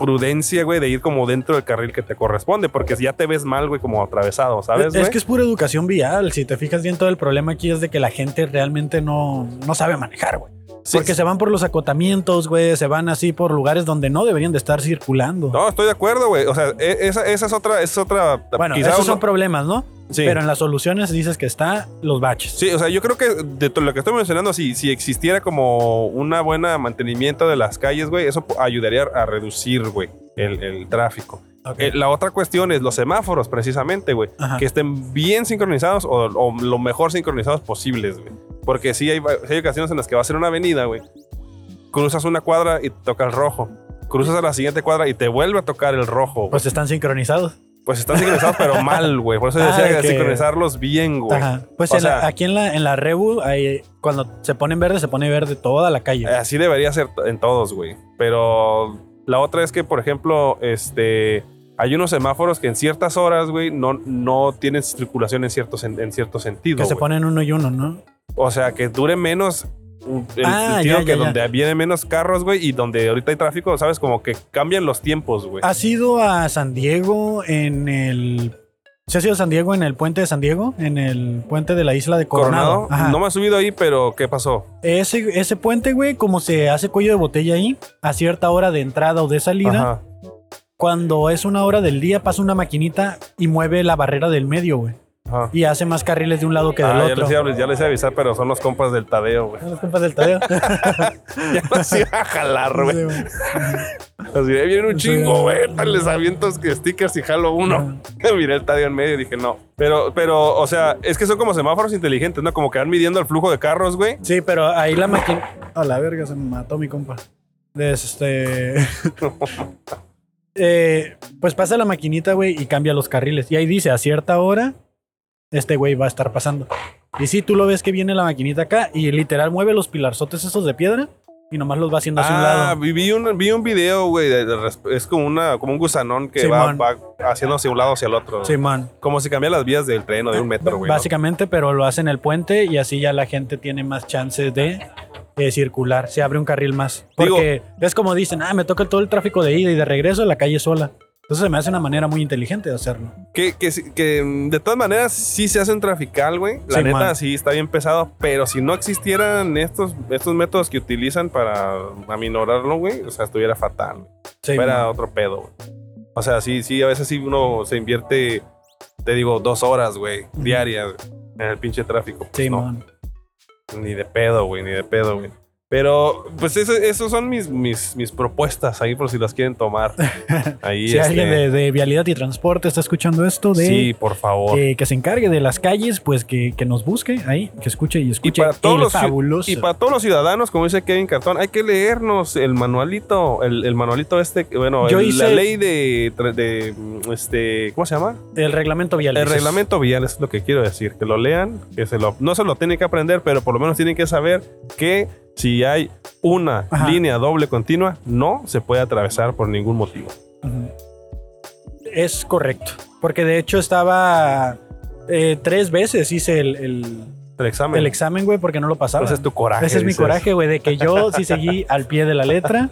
prudencia, güey, de ir como dentro del carril que te corresponde, porque si ya te ves mal, güey, como atravesado, ¿sabes, es, es que es pura educación vial. Si te fijas bien, todo el problema aquí es de que la gente realmente no, no sabe manejar, güey. Sí, Porque se van por los acotamientos, güey. Se van así por lugares donde no deberían de estar circulando. No, estoy de acuerdo, güey. O sea, e- esa, esa es otra, es otra. bueno, esos uno- son problemas, ¿no? Sí. Pero en las soluciones dices que está los baches. Sí, o sea, yo creo que de todo lo que estoy mencionando, si, si existiera como una buena mantenimiento de las calles, güey, eso ayudaría a reducir, güey, el, el tráfico. Eh, la otra cuestión es los semáforos, precisamente, güey, que estén bien sincronizados o, o lo mejor sincronizados posibles, güey. Porque sí hay, sí hay ocasiones en las que vas a ser una avenida, güey, cruzas una cuadra y toca el rojo. Cruzas a la siguiente cuadra y te vuelve a tocar el rojo. güey. Pues están sincronizados. Pues están sincronizados, pero mal, güey. Por eso Ah, decía de que que- sincronizarlos bien, güey. Ajá. Pues en la- aquí en la, en la Rebu, hay- cuando se pone en verde, se pone verde toda la calle. Eh, Así debería ser en todos, güey. Pero la otra es que, por ejemplo, este. Hay unos semáforos que en ciertas horas, güey, no, no tienen circulación en cierto, en cierto sentido. que se güey. ponen uno y uno, ¿no? O sea, que dure menos. El Ah, sentido ya, que ya, ya. donde vienen menos carros, güey, y donde ahorita hay tráfico, ¿sabes? Como que cambian los tiempos, güey. ¿Has ido a San Diego en el... ¿Se has ido a San Diego en el puente de San Diego? En el puente de la isla de Coronado. Coronado, no me he subido ahí, pero ¿qué pasó? Ese, ese puente, güey, como se hace cuello de botella ahí, a cierta hora de entrada o de salida, Ajá. cuando es una hora del día pasa una maquinita y mueve la barrera del medio, güey. Ajá. y hace más carriles de un lado que del Ah, ya otro. les, ya les iba a avisar, pero son los compas del Tadeo, güey. Son los compas del Tadeo. Ya los iba a jalar, güey. Así, ahí viene un chingo, güey. Les aviento que stickers y jalo uno. Miré el Tadeo en medio y dije, no. Pero, pero, o sea, es que son como semáforos inteligentes, ¿no? Como que van midiendo el flujo de carros, güey. Sí, pero ahí la máquina. A la verga, se me mató mi compa. Este. Eh, pues pasa la maquinita, güey, y cambia los carriles. Y ahí dice, a cierta hora, este güey va a estar pasando. Y si tú lo ves que viene la maquinita acá y literal mueve los pilarzotes esos de piedra y nomás los va haciendo hacia un Ah, lado. vi, vi un, vi un video, güey. es como, una, como un gusanón que va, Simón. va haciendo hacia un lado hacia el otro. Sí, man. Como si cambia las vías del tren o de un metro, güey. ¿no? Básicamente, pero lo hacen en el puente y así ya la gente tiene más chances de eh, circular. Se abre un carril más. Digo- Porque es como dicen, ah, me toca todo el tráfico de ida y de regreso, la calle sola. Entonces se me hace una manera muy inteligente de hacerlo. Que, que, que, de todas maneras sí se hace un trafical, güey. La Sí, neta man. sí está bien pesado, pero si no existieran estos, estos métodos que utilizan para aminorarlo, güey, o sea, estuviera fatal. Sí, Fuera man. otro pedo, güey. O sea, sí, sí, a veces sí uno se invierte, te digo, dos horas, güey, diarias en el pinche tráfico. Pues Sí, no, man. ni de pedo, güey, ni de pedo, güey. Pero, pues, eso, esos son mis, mis, mis propuestas ahí por si las quieren tomar. Ahí, Si alguien este, de, de vialidad y transporte está escuchando esto, de Sí, por favor. que, que se encargue de las calles, pues que, que nos busque ahí, que escuche y escuche para todos los fabuloso. Y para todos los ciudadanos, como dice Kevin Cartón, hay que leernos el manualito, el, el manualito este, bueno, Yo el- hice- la ley de, de, este, ¿cómo se llama? el reglamento vial. El reglamento vial, eso es lo que quiero decir, que lo lean, que se lo, no se lo tienen que aprender, pero por lo menos tienen que saber que si hay una Ajá. línea doble continua, no se puede atravesar por ningún motivo. Es correcto. Porque de hecho estaba eh, tres veces hice el, el, El examen. el examen, güey, porque no lo pasaba. Ese es tu coraje. Ese es mi coraje, güey, de que yo sí seguí al pie de la letra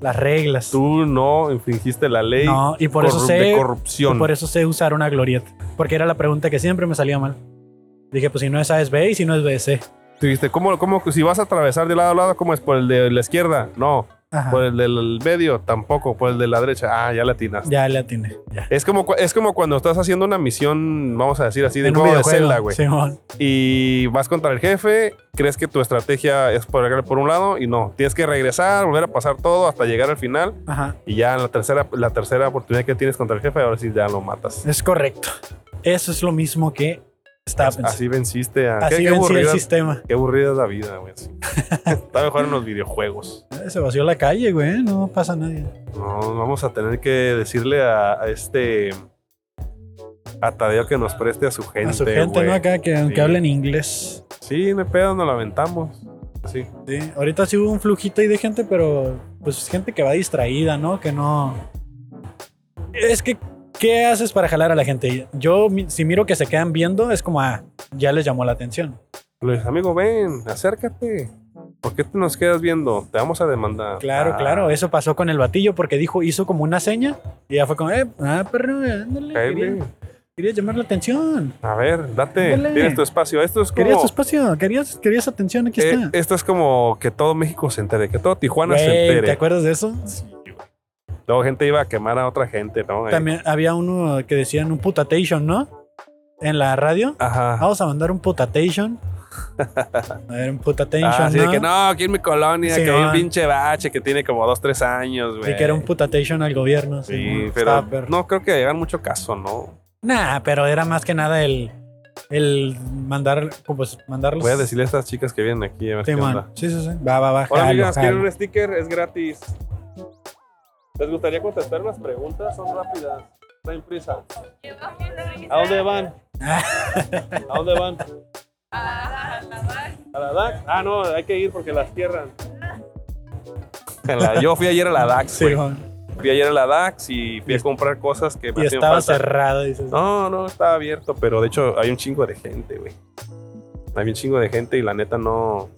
las reglas. Tú no infringiste la ley no, y por eso sé de y corrupción. por eso sé usar una glorieta, porque era la pregunta que siempre me salía mal. Dije, pues si no es A es B y si no es B es C. Tú dijiste, ¿cómo, cómo, si vas a atravesar de lado a lado, ¿cómo es? ¿Por el de la izquierda? No. Ajá. ¿Por el del medio? Tampoco. ¿Por el de la derecha? Ah, ya la atinaste. Ya le atiné. Ya. Es como, cu- es como cuando estás haciendo una misión, vamos a decir así, de En un juego de videojuego, Zelda, güey. Simón. Y vas contra el jefe, crees que tu estrategia es por, por un lado y no. Tienes que regresar, volver a pasar todo hasta llegar al final. Ajá. Y ya en la tercera, la tercera oportunidad que tienes contra el jefe, ahora sí ya lo matas. Es correcto. Eso es lo mismo que Así venciste a... Así qué, qué vencí el sistema. qué aburrida es la vida, güey. Está mejor en los videojuegos. Se vació la calle, güey. No pasa nadie. No, vamos a tener que decirle a, a este... A Tadeo que nos preste a su gente, A su gente, güey. ¿no? Acá que aunque Sí. hablen inglés. Sí, no hay pedo, nos la aventamos. Sí. Sí. Ahorita sí hubo un flujito ahí de gente, pero pues gente que va distraída, ¿no? Que no. Es que, ¿qué haces para jalar a la gente? Yo, si miro que se quedan viendo, es como, ah, ya les llamó la atención. Les amigo, ven, acércate. ¿Por qué te nos quedas viendo? Te vamos a demandar. Claro, Ah, claro. Eso pasó con el batillo porque dijo, hizo como una seña y ya fue como, eh, ah, perro, ándale. Quería, quería llamar la atención. A ver, date. Ándale. Tienes tu espacio. Esto es como. Querías tu espacio, querías, querías atención, aquí eh, está. esto es como que todo México se entere, que todo Tijuana se entere. ¿Te acuerdas de eso? Sí. Luego gente iba a quemar a otra gente, ¿no? Ahí. También había uno que decían un putatation, ¿no? En la radio. Ajá. Vamos a mandar un putatation. A ver, un putatation. Ah, así ¿no? de que no, aquí en mi colonia, Sí, que hay un pinche bache que tiene como dos, tres años, güey. Y que era un putatation al gobierno. Sí, pero no creo que hagan mucho caso, ¿no? Nah, pero era más que nada el, el mandar, pues, mandarlos. Voy a decirle a estas chicas que vienen aquí a ver Sí, qué man. onda. Sí, sí, sí. Va, va, va. Hola, jalo, amigas, ¿quieren un sticker? Es gratis. ¿Les gustaría contestar unas preguntas? Son rápidas. Traen prisa. ¿A dónde van? ¿A dónde van? ¿A la DAX? Ah, no, hay que ir porque las cierran. La- Yo fui ayer a la DAX, Sí. Fui ayer a la DAX y fui Y- a comprar cosas que me Y estaba falta. cerrado, dices. No, no, estaba abierto, pero de hecho hay un chingo de gente, güey. Hay un chingo de gente y la neta no.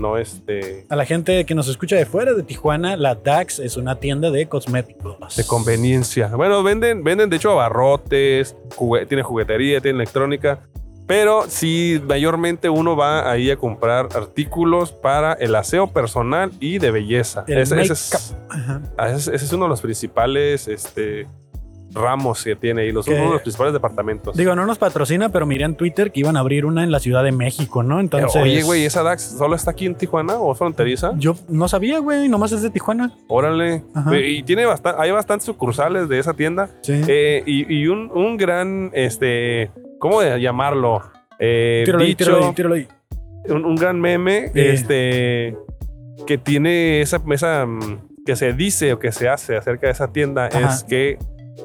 No, este. A la gente que nos escucha de fuera de Tijuana, la DAX es una tienda de cosméticos. De conveniencia. Bueno, venden, venden de hecho abarrotes, tiene juguetería, tiene electrónica. Pero sí, mayormente uno va ahí a comprar artículos para el aseo personal y de belleza. El Ese, es, ah, ese es- ese es uno de los principales este, ramos que tiene y los Que- uno de los principales departamentos. Digo, no nos patrocina, pero miré en Twitter que iban a abrir una en la Ciudad de México, ¿no? Pero, Entonces. Oye, güey, ¿esa DAX solo está aquí en Tijuana o es fronteriza? Yo no sabía, güey, nomás es de Tijuana. Órale. Ajá. Y tiene bastante, hay bastantes sucursales de esa tienda. Sí. Eh, y y un, un gran, este, ¿cómo llamarlo? Eh, tíralo ahí, dicho, tíralo ahí, tíralo ahí. un, un gran meme, Eh. este, que tiene esa, esa, mm, que se dice o que se hace acerca de esa tienda Ajá. es que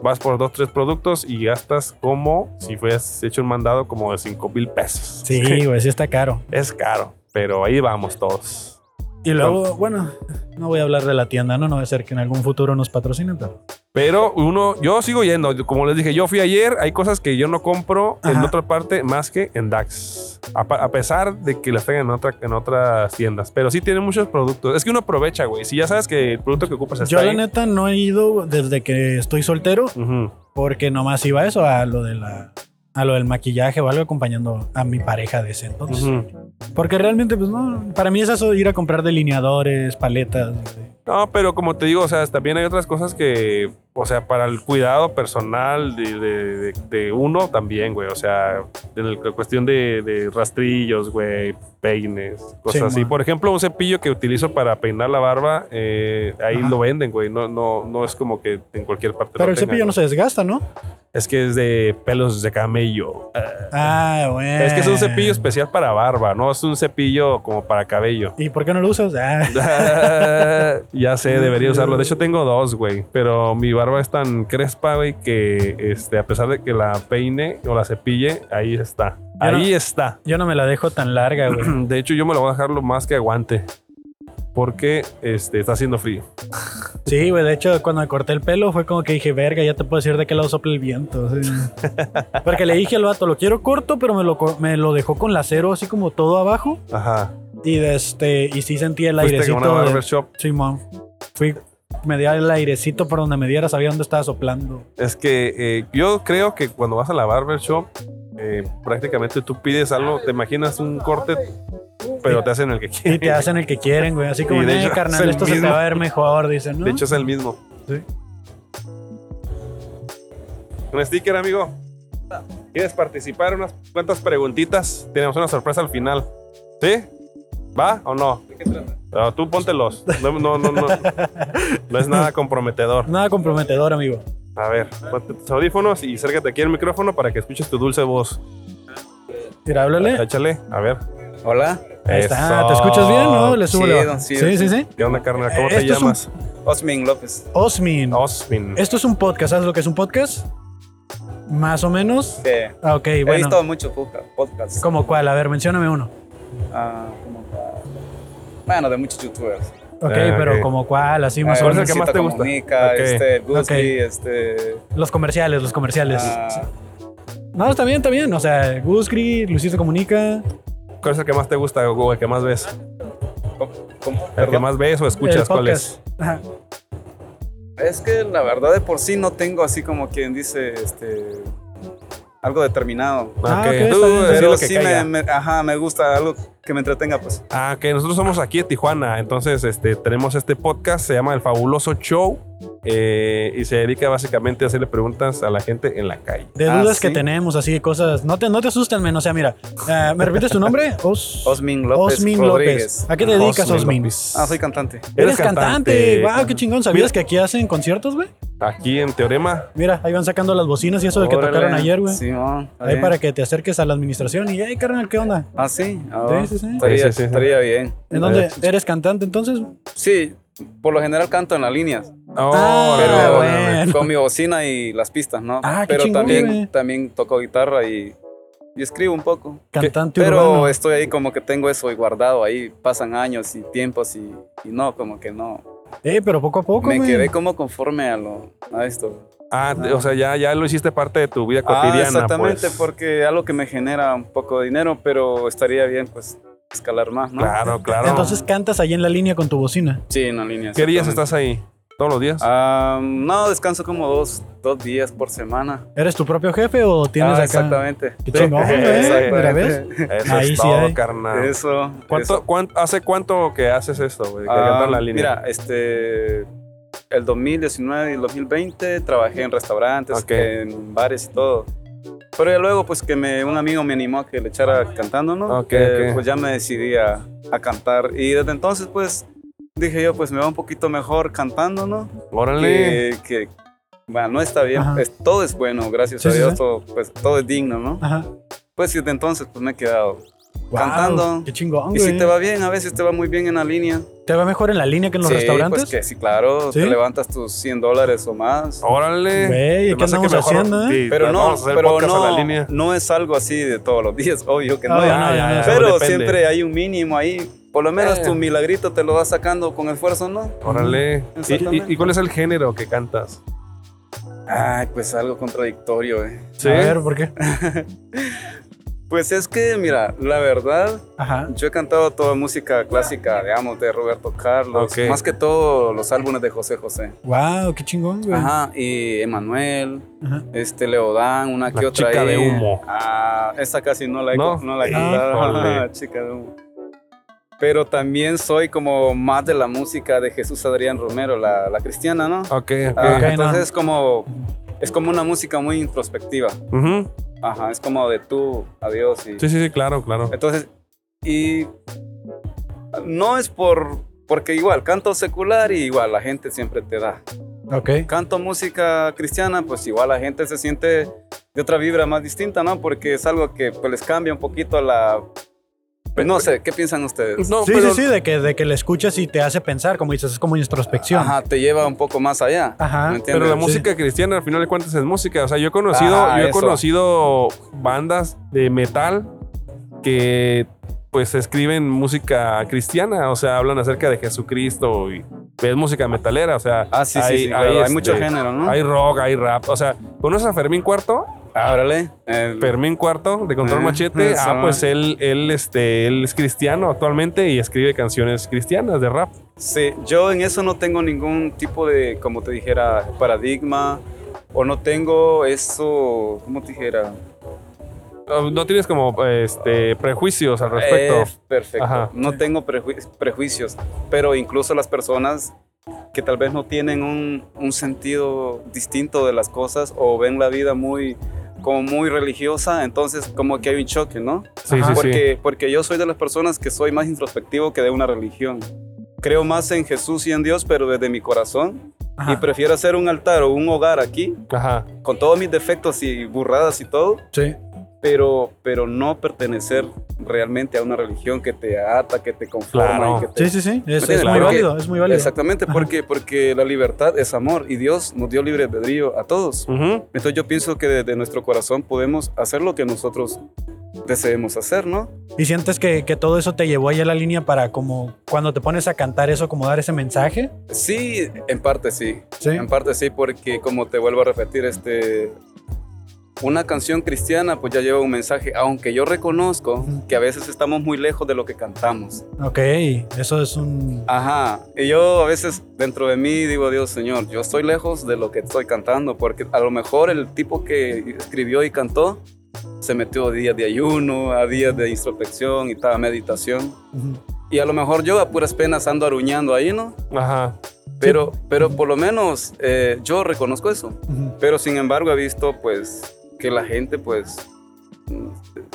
vas por dos, tres productos y gastas como si fueras hecho un mandado como de 5 mil pesos. Sí, güey, sí está caro. Es caro, pero ahí vamos todos. Y luego, bueno, no voy a hablar de la tienda, ¿no? No va a ser que en algún futuro nos patrocinen, pero. Pero uno, yo sigo yendo. Como les dije, yo fui ayer. Hay cosas que yo no compro en otra parte más que en DAX. A, pesar de que las tengan en, otra, en otras tiendas. Pero sí tienen muchos productos. Es que uno aprovecha, güey. Si ya sabes que el producto que ocupas está Yo, la neta, no he ido desde que estoy soltero, porque nomás iba a eso, a lo de la. A lo del maquillaje o algo acompañando a mi pareja de ese entonces. Porque realmente, pues no, para mí es eso ir a comprar delineadores, paletas. güey. No, pero como te digo, o sea, también hay otras cosas que, o sea, para el cuidado personal de, de- de- de uno también, güey. O sea, en el- la cuestión de, rastrillos, güey, peines, cosas Sí, así. man. Por ejemplo, un cepillo que utilizo para peinar la barba, eh, ahí Ajá. lo venden, güey. No, no, no es como que en cualquier parte. Pero lo el tengan, cepillo no se desgasta, ¿no? Es que es de pelos de camello. Ah, bueno. Es que es un cepillo especial para barba, no es un cepillo como para cabello. ¿Y por qué no lo usas? Ah. ya sé, debería usarlo. De hecho, tengo dos, güey. Pero mi barba es tan crespa, güey, que este, a pesar de que la peine o la cepille, ahí está. Yo no- Ahí está. Yo no me la dejo tan larga, güey. De hecho, yo me lo voy a dejar lo más que aguante. Porque este, está haciendo frío. Sí, güey. De hecho, cuando me corté el pelo fue como que dije, verga, ya te puedo decir de qué lado sopla el viento. sí. Porque le dije al vato, lo quiero corto, pero me lo, me lo dejó con lacero así como todo abajo. Ajá. Y este, y sí sentí el Fuiste airecito. una de- barbershop. Simón. Fui, me dio el airecito por donde me diera, sabía dónde estaba soplando. Es que eh, yo creo que cuando vas a la barbershop, eh, prácticamente tú pides algo, te imaginas un corte, pero te hacen el que Y quieres. te hacen el que quieren, güey. Así como, Y de "Eh, hecho, carnal, esto se te va a ver mejor, dicen, ¿no? De hecho, es el mismo. Sí. Un sticker, amigo. ¿Quieres participar? Unas cuantas preguntitas. Tenemos una sorpresa al final. ¿Sí? ¿Va o no? Ah, tú póntelos. No, no, no, no. No es nada comprometedor. Nada comprometedor, amigo. A ver, ponte tus audífonos y acércate aquí al micrófono para que escuches tu dulce voz. Mira, háblale. Échale, a ver. Hola, Ahí está. ¿Te escuchas bien? ¿No? Le subo. sí, sí, sí, sí. ¿Qué onda, carnal? ¿Cómo Eh, te un- llamas? Osmin López. Osmin. Osmin. Esto es un podcast. ¿Sabes lo que es un podcast? Más o menos. Sí. Ah, ok, He bueno. visto muchos podca- podcasts. ¿Cómo cuál? A ver, mencióname uno. Ah. Bueno, de muchos youtubers. Ok, Ah, pero como cuál, así más Eh, o ¿cuál es el menos. que más Luisito te gusta? Comunica, Ok. este, el Gusby, Ok. este... Los comerciales, los comerciales. ah, No, está bien, está bien. O sea, Gusgri, Luisito Comunica. ¿Cuál es el que más te gusta o el que más ves? ¿cómo- cómo? ¿El que más ves o escuchas? ¿Cuál es? Ajá. Es que la verdad de por sí no tengo así como quien dice, este... Algo determinado. Ah, Ok, ok, está tú Pero lo que sí me- ajá, me gusta algo que me entretenga, pues. Ah, que nosotros somos aquí de Tijuana, entonces este, tenemos este podcast, se llama El Fabuloso Show eh, y se dedica básicamente a hacerle preguntas a la gente en la calle. De Ah, dudas que ¿sí? tenemos, así de cosas. No te, no te asustan, men. O sea, mira, eh, ¿me repites tu nombre? Os- Osmin López Osmin Rodríguez. López. ¿A qué te dedicas, Osmin? Ah, soy cantante. Eres cantante. Wow, qué chingón. ¿Sabías Mira. que aquí hacen conciertos, güey? Aquí en Teorema. Mira, ahí van sacando las bocinas y eso de que Órale. tocaron ayer, güey. Está Ahí bien. para que te acerques a la administración y, hey, carnal, ¿qué onda? Ah, sí. Ah, Sí, sí, sí. Estaría, Sí, sí, sí, sí. estaría bien. ¿En dónde eres cantante entonces? Sí, por lo general canto en las líneas, Oh, Ah, pero bueno. con mi bocina y las pistas, ¿no? Ah, qué pero chingón, también, también toco guitarra y, y escribo un poco. Cantante Pero urbano. estoy ahí como que tengo eso ahí guardado ahí, pasan años y tiempos y, y no, como que no. Eh, pero poco a poco, Me güey. quedé como conforme a lo a esto. Ah, te- o sea, ya, ya lo hiciste parte de tu vida Ah, cotidiana. exactamente, pues. porque algo que me genera un poco de dinero, pero estaría bien pues escalar más, ¿no? Claro, claro. Entonces cantas ahí en la línea con tu bocina. Sí, en la línea. ¿Qué días estás ahí? ¿Todos los días? Ah, no, descanso como dos, dos días por semana. ¿Eres tu propio jefe o tienes Ah, acá? exactamente. Qué chingón. Mira, ¿ves? Eso ahí es sí todo, hay. carnal. Eso. ¿Cuánto, eso. cuánto- ¿Hace cuánto que haces esto, güey? Que Ah, cantas la línea. Mira, este. el 2019 y el 2020 trabajé en restaurantes, en bares y todo. Pero ya luego, pues que me, un amigo me animó a que le echara cantando, ¿no? Ok, Eh, ok. Pues ya me decidí a, a cantar. Y desde entonces, pues dije yo, pues me va un poquito mejor cantando, ¿no? Órale. Que, que, bueno, no está bien. Ajá. es- todo es bueno, gracias Sí, a Dios, sí. Todo, pues, todo es digno, ¿no? Ajá. Pues desde entonces, pues me he quedado. Wow, Cantando. Qué chingón, Y si te va bien, a veces te va muy bien en la línea. ¿Te va mejor en la línea que en los sí, restaurantes? Pues que sí, claro, ¿Sí? te levantas tus 100 dólares o más. Órale. Güey, Se ¿qué que andamos mejor- haciendo, eh? sí, Pero no, pero la no, línea. no es algo así de todos los días, obvio que no. Ah, ya, ya, ya, pero siempre hay un mínimo ahí. Por lo menos Eh. tu milagrito te lo vas sacando con esfuerzo, ¿no? Órale. ¿Y, Exactamente. y, y cuál es el género que cantas? Ay, pues algo contradictorio, eh. Sí. A ver, ¿por qué? Pues es que, mira, la verdad, Ajá. yo he cantado toda música clásica, digamos, de Roberto Carlos. Más que todo los álbumes de José José. Wow, qué chingón, güey. Ajá, y Emanuel, este Leodán, una que La otra chica ahí. de humo. Ah, esa casi no la he, ¿No? no la he Ah, cantado. chica de humo. Pero también soy como más de la música de Jesús Adrián Romero, la, la cristiana, ¿no? Ok, ok. Ah, Ok, no. entonces es como es como una música muy introspectiva. Ujú. Ajá, es como de tú a Dios y Sí, sí, sí, claro, claro. entonces y no es por porque igual canto secular y igual la gente siempre te da. Ok. canto música cristiana, pues igual la gente se siente de otra vibra más distinta, ¿no? Porque es algo que pues, les cambia un poquito la... No sé, ¿qué piensan ustedes? No, Sí, pero sí, sí, de que, de que le escuchas y te hace pensar, como dices, es como introspección. Ajá, te lleva un poco más allá. Ajá. Pero la Sí. música cristiana al final de cuentas es música. O sea, yo he conocido, Ah, yo he eso. conocido bandas de metal que pues escriben música cristiana. O sea, hablan acerca de Jesucristo y es música metalera. O sea, Ah, sí, sí, hay, sí, claro, hay este, mucho género, ¿no? Hay rock, hay rap. O sea, ¿conoces a Fermín Cuarto? Ábrale. el- Fermín Cuarto de Control Eh, Machete. eso. Ah, pues él, él, este, él es cristiano actualmente y escribe canciones cristianas de rap. Sí, yo en eso no tengo ningún tipo de, como te dijera, paradigma o no tengo eso, ¿cómo te dijera? No tienes como este, prejuicios al respecto. Eh, perfecto. Ajá. No tengo preju- prejuicios, pero incluso las personas que tal vez no tienen un, un sentido distinto de las cosas o ven la vida muy como muy religiosa, entonces como que hay un choque, ¿no? sí, sí, sí. Porque, porque yo soy de las personas que soy más introspectivo que de una religión. Creo más en Jesús y en Dios, pero desde mi corazón. Ajá. Y prefiero hacer un altar o un hogar aquí, Ajá. con todos mis defectos y burradas y todo, Sí. Pero, pero no pertenecer realmente a una religión que te ata, que te conforma Claro. y que te... Sí, sí, sí. Es, muy Porque- válido, es muy válido. Exactamente, Ajá. porque, porque la libertad es amor y Dios nos dio libre albedrío a todos. Entonces yo pienso que desde nuestro corazón podemos hacer lo que nosotros deseemos hacer, ¿no? ¿Y sientes que, que todo eso te llevó ahí a la línea para como cuando te pones a cantar eso, como dar ese mensaje? Sí, en parte sí. Sí. En parte sí, porque como te vuelvo a repetir, este, una canción cristiana pues ya lleva un mensaje, aunque yo reconozco que a veces estamos muy lejos de lo que cantamos. Ok, eso es un... Ajá, y yo a veces dentro de mí digo, Dios Señor, yo estoy lejos de lo que estoy cantando, porque a lo mejor el tipo que escribió y cantó se metió a días de ayuno, a días de introspección y estaba meditación. Y a lo mejor yo a puras penas ando aruñando ahí, ¿no? Ajá. Pero, pero por lo menos eh, yo reconozco eso. Pero sin embargo he visto pues que la gente pues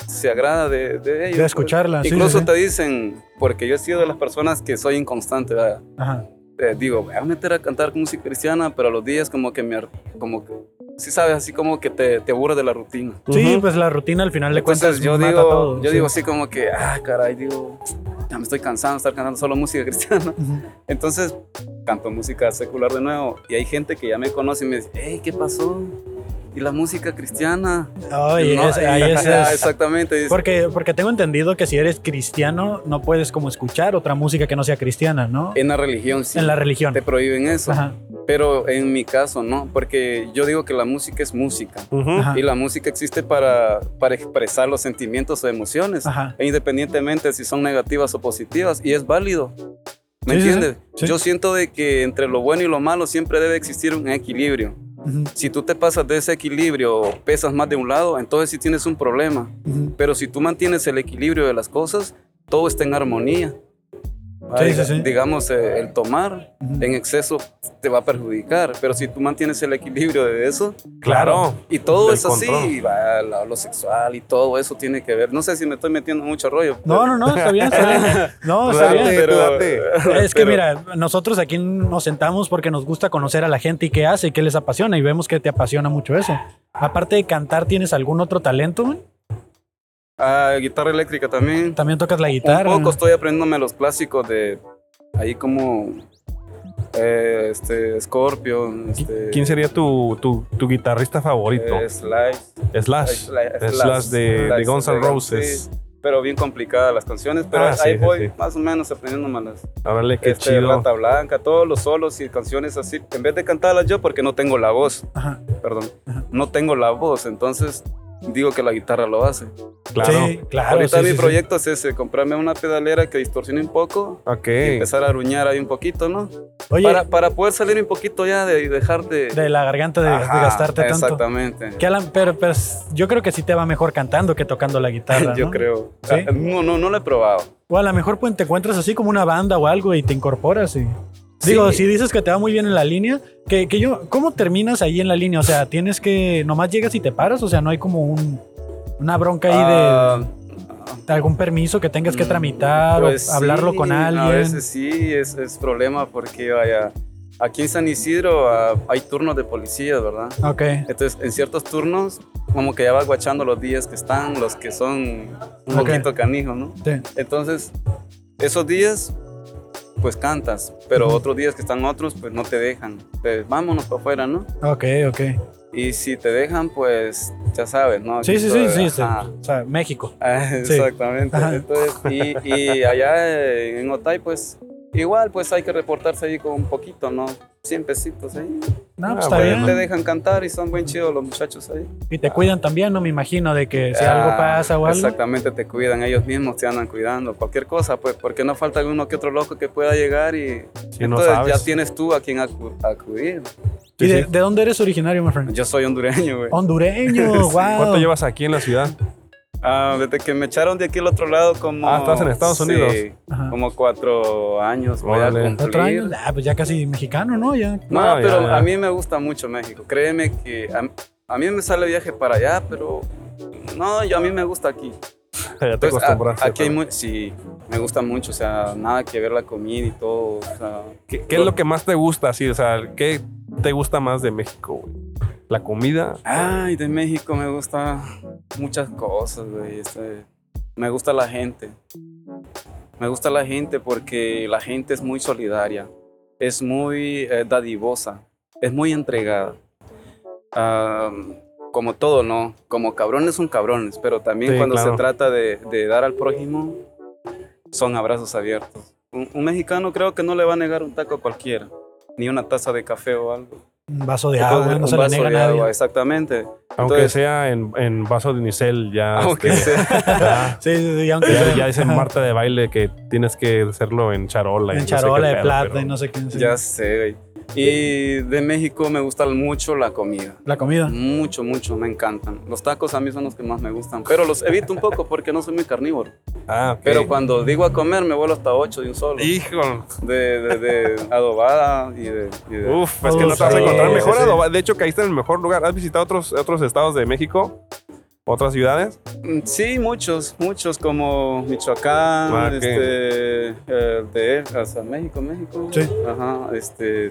se agrada de, de ello. De escucharla, sí, Incluso sí, sí. te dicen, porque yo he sido de las personas que soy inconstante, ¿verdad? Ajá. Eh, digo, voy a meter a cantar música cristiana, pero a los días como que me, como que, sí sabes, así como que te, te aburres de la rutina. Sí, Ujú. pues la rutina al final de cuentas yo mata digo, todo, yo sí. digo así como que, ah, caray, digo, ya me estoy cansando de estar cantando solo música cristiana. Ujú. Entonces canto música secular de nuevo y hay gente que ya me conoce y me dice, hey, ¿qué pasó? ¿Y la música cristiana? Ay, No, es- ahí es- es- Exactamente. Porque, porque tengo entendido que si eres cristiano no puedes como escuchar otra música que no sea cristiana, ¿no? En la religión sí. En la religión. Te prohíben eso. Ajá. Pero en mi caso no, porque yo digo que la música es música. Ujú. Ajá. Y la música existe para, para expresar los sentimientos o emociones, Ajá. e independientemente si son negativas o positivas, y es válido. ¿Me Sí, sí, entiendes? sí. Yo siento de que entre lo bueno y lo malo siempre debe existir un equilibrio. Si tú te pasas de ese equilibrio o pesas más de un lado, entonces sí tienes un problema. Pero si tú mantienes el equilibrio de las cosas, todo está en armonía. Sí, sí, sí. Digamos, eh, el tomar Ujú. en exceso te va a perjudicar, pero si tú mantienes el equilibrio de eso, Claro. y todo es así, control. va, la- lo sexual y todo eso tiene que ver. No sé si me estoy metiendo en mucho rollo. No, no, no, está bien, está bien. No, está bien. tú date. Es que pero- mira, nosotros aquí nos sentamos porque nos gusta conocer a la gente y qué hace y qué les apasiona y vemos que te apasiona mucho eso. Aparte de cantar, ¿tienes algún otro talento? güey? Ah, guitarra eléctrica también. También tocas la guitarra. Un poco estoy aprendiéndome los clásicos de ahí como eh, este Scorpion, este ¿Quién sería tu, tu, tu guitarrista favorito? eh, Slash, Slash. Slash, Slash de, de Slash, Guns N' sí, Roses. pero bien complicadas las canciones, pero Ah, ahí sí, voy sí. más o menos aprendiéndome las Órale, qué este, chido. Rata Blanca, todos los solos y canciones así, en vez de cantarlas yo porque no tengo la voz, Ajá. perdón, Ajá. no tengo la voz, entonces digo que la guitarra lo hace. Claro. Sí, claro. Ahorita sí, mi sí, sí. proyecto es ese, comprarme una pedalera que distorsione un poco Ok. y empezar a aruñar ahí un poquito, ¿no? Oye, Para, para poder salir un poquito ya de y dejar de... de la garganta de, gastarte tanto. Exactamente. Que Alan, pero, pero yo creo que sí te va mejor cantando que tocando la guitarra. Yo ¿no? creo. ¿Sí? Ah, No, no, no lo he probado. O a lo mejor pues, te encuentras así como una banda o algo y te incorporas y... Sí. Digo, si dices que te va muy bien en la línea, que, que yo, ¿cómo terminas ahí en la línea? O sea, tienes que, nomás llegas y te paras, o sea, no hay como un, una bronca ahí Ah, de, algún permiso que tengas que mm, tramitar pues o hablarlo sí, con alguien. A veces sí, es, es problema porque vaya, aquí en San Isidro ah, hay turnos de policía, ¿verdad? Ok. Entonces, en ciertos turnos, como que ya vas guachando los días que están, los que son un Ok. poquito canijos, ¿no? Sí. Entonces, esos días, pues cantas, pero otros días que están otros, pues no te dejan. Pues, vámonos para afuera, ¿no? Ok, ok. Y si te dejan, pues ya sabes, ¿no? Sí, sí, sí, sí, sí. O sea, México. Ah, Sí. Exactamente. Entonces, y, y allá en Otay, pues igual, pues hay que reportarse ahí con un poquito, ¿no? 100 pesitos ahí. No, pues Ah, está bueno. bien. Te dejan cantar y son buen chidos los muchachos ahí. Y te cuidan también, ¿no? Me imagino de que si algo Ah, pasa o algo. Exactamente, te cuidan, ellos mismos te andan cuidando. Cualquier cosa, pues, porque no falta uno que otro loco que pueda llegar y no entonces sabes. ya tienes tú a quien acu- acudir. ¿Y Sí, de, sí. de dónde eres originario, my friend? Yo soy hondureño, güey. Hondureño, wow. ¿Cuánto llevas aquí en la ciudad? Ah, desde que me echaron de aquí al otro lado, como. Ah, ¿estás en Estados sí, Unidos? Ajá. Como cuatro años. Voy a cumplir. ¿Cuatro años? Ah, pues ya casi mexicano, ¿no? Ya. No, No, ya, pero ya. a mí me gusta mucho México. Créeme que a, a mí me sale viaje para allá, pero no, yo a mí me gusta aquí. Ya te Pues, a- acostumbraste. aquí hay muy, sí, me gusta mucho, o sea, nada que ver la comida y todo. O sea, ¿Qué, qué es lo que más te gusta? Así, o sea, ¿qué te gusta más de México, güey? ¿La comida? ay, de México me gusta muchas cosas, güey. este, me gusta la gente. Me gusta la gente porque la gente es muy solidaria, es muy eh, dadivosa, es muy entregada. Ah, como todo, ¿no? Como cabrones son cabrones, pero también Sí, cuando claro. se trata de, de dar al prójimo, son abrazos abiertos. Un, un mexicano creo que no le va a negar un taco a cualquiera, ni una taza de café o algo. Un vaso de agua, no un se le vaso niega a de nadie. agua, exactamente. Aunque Entonces- sea en, en vaso de unicel, ya. Aunque este, sea. ya, Sí, sí, sí, aunque ya, sea. ya dicen. Marta de baile que tienes que hacerlo en charola. y En no sé charola de plata y no sé qué. sí. Ya sé, güey. Y de México me gusta mucho la comida. La comida. Mucho, mucho, me encantan. Los tacos a mí son los que más me gustan, pero los evito un poco porque no soy muy carnívoro. Ah, ok. Pero cuando digo a comer, me vuelo hasta 8 de un solo. Hijo, De, de, de adobada y de... y de- uf, es que no te vas a encontrar mejor sí, sí. adobada. De hecho, caíste en el mejor lugar. ¿Has visitado otros, otros estados de México? ¿Otras ciudades? Mm, Sí, muchos, muchos como Michoacán, Ah, este, eh, de, o sea, México, México. Sí. Ajá, este,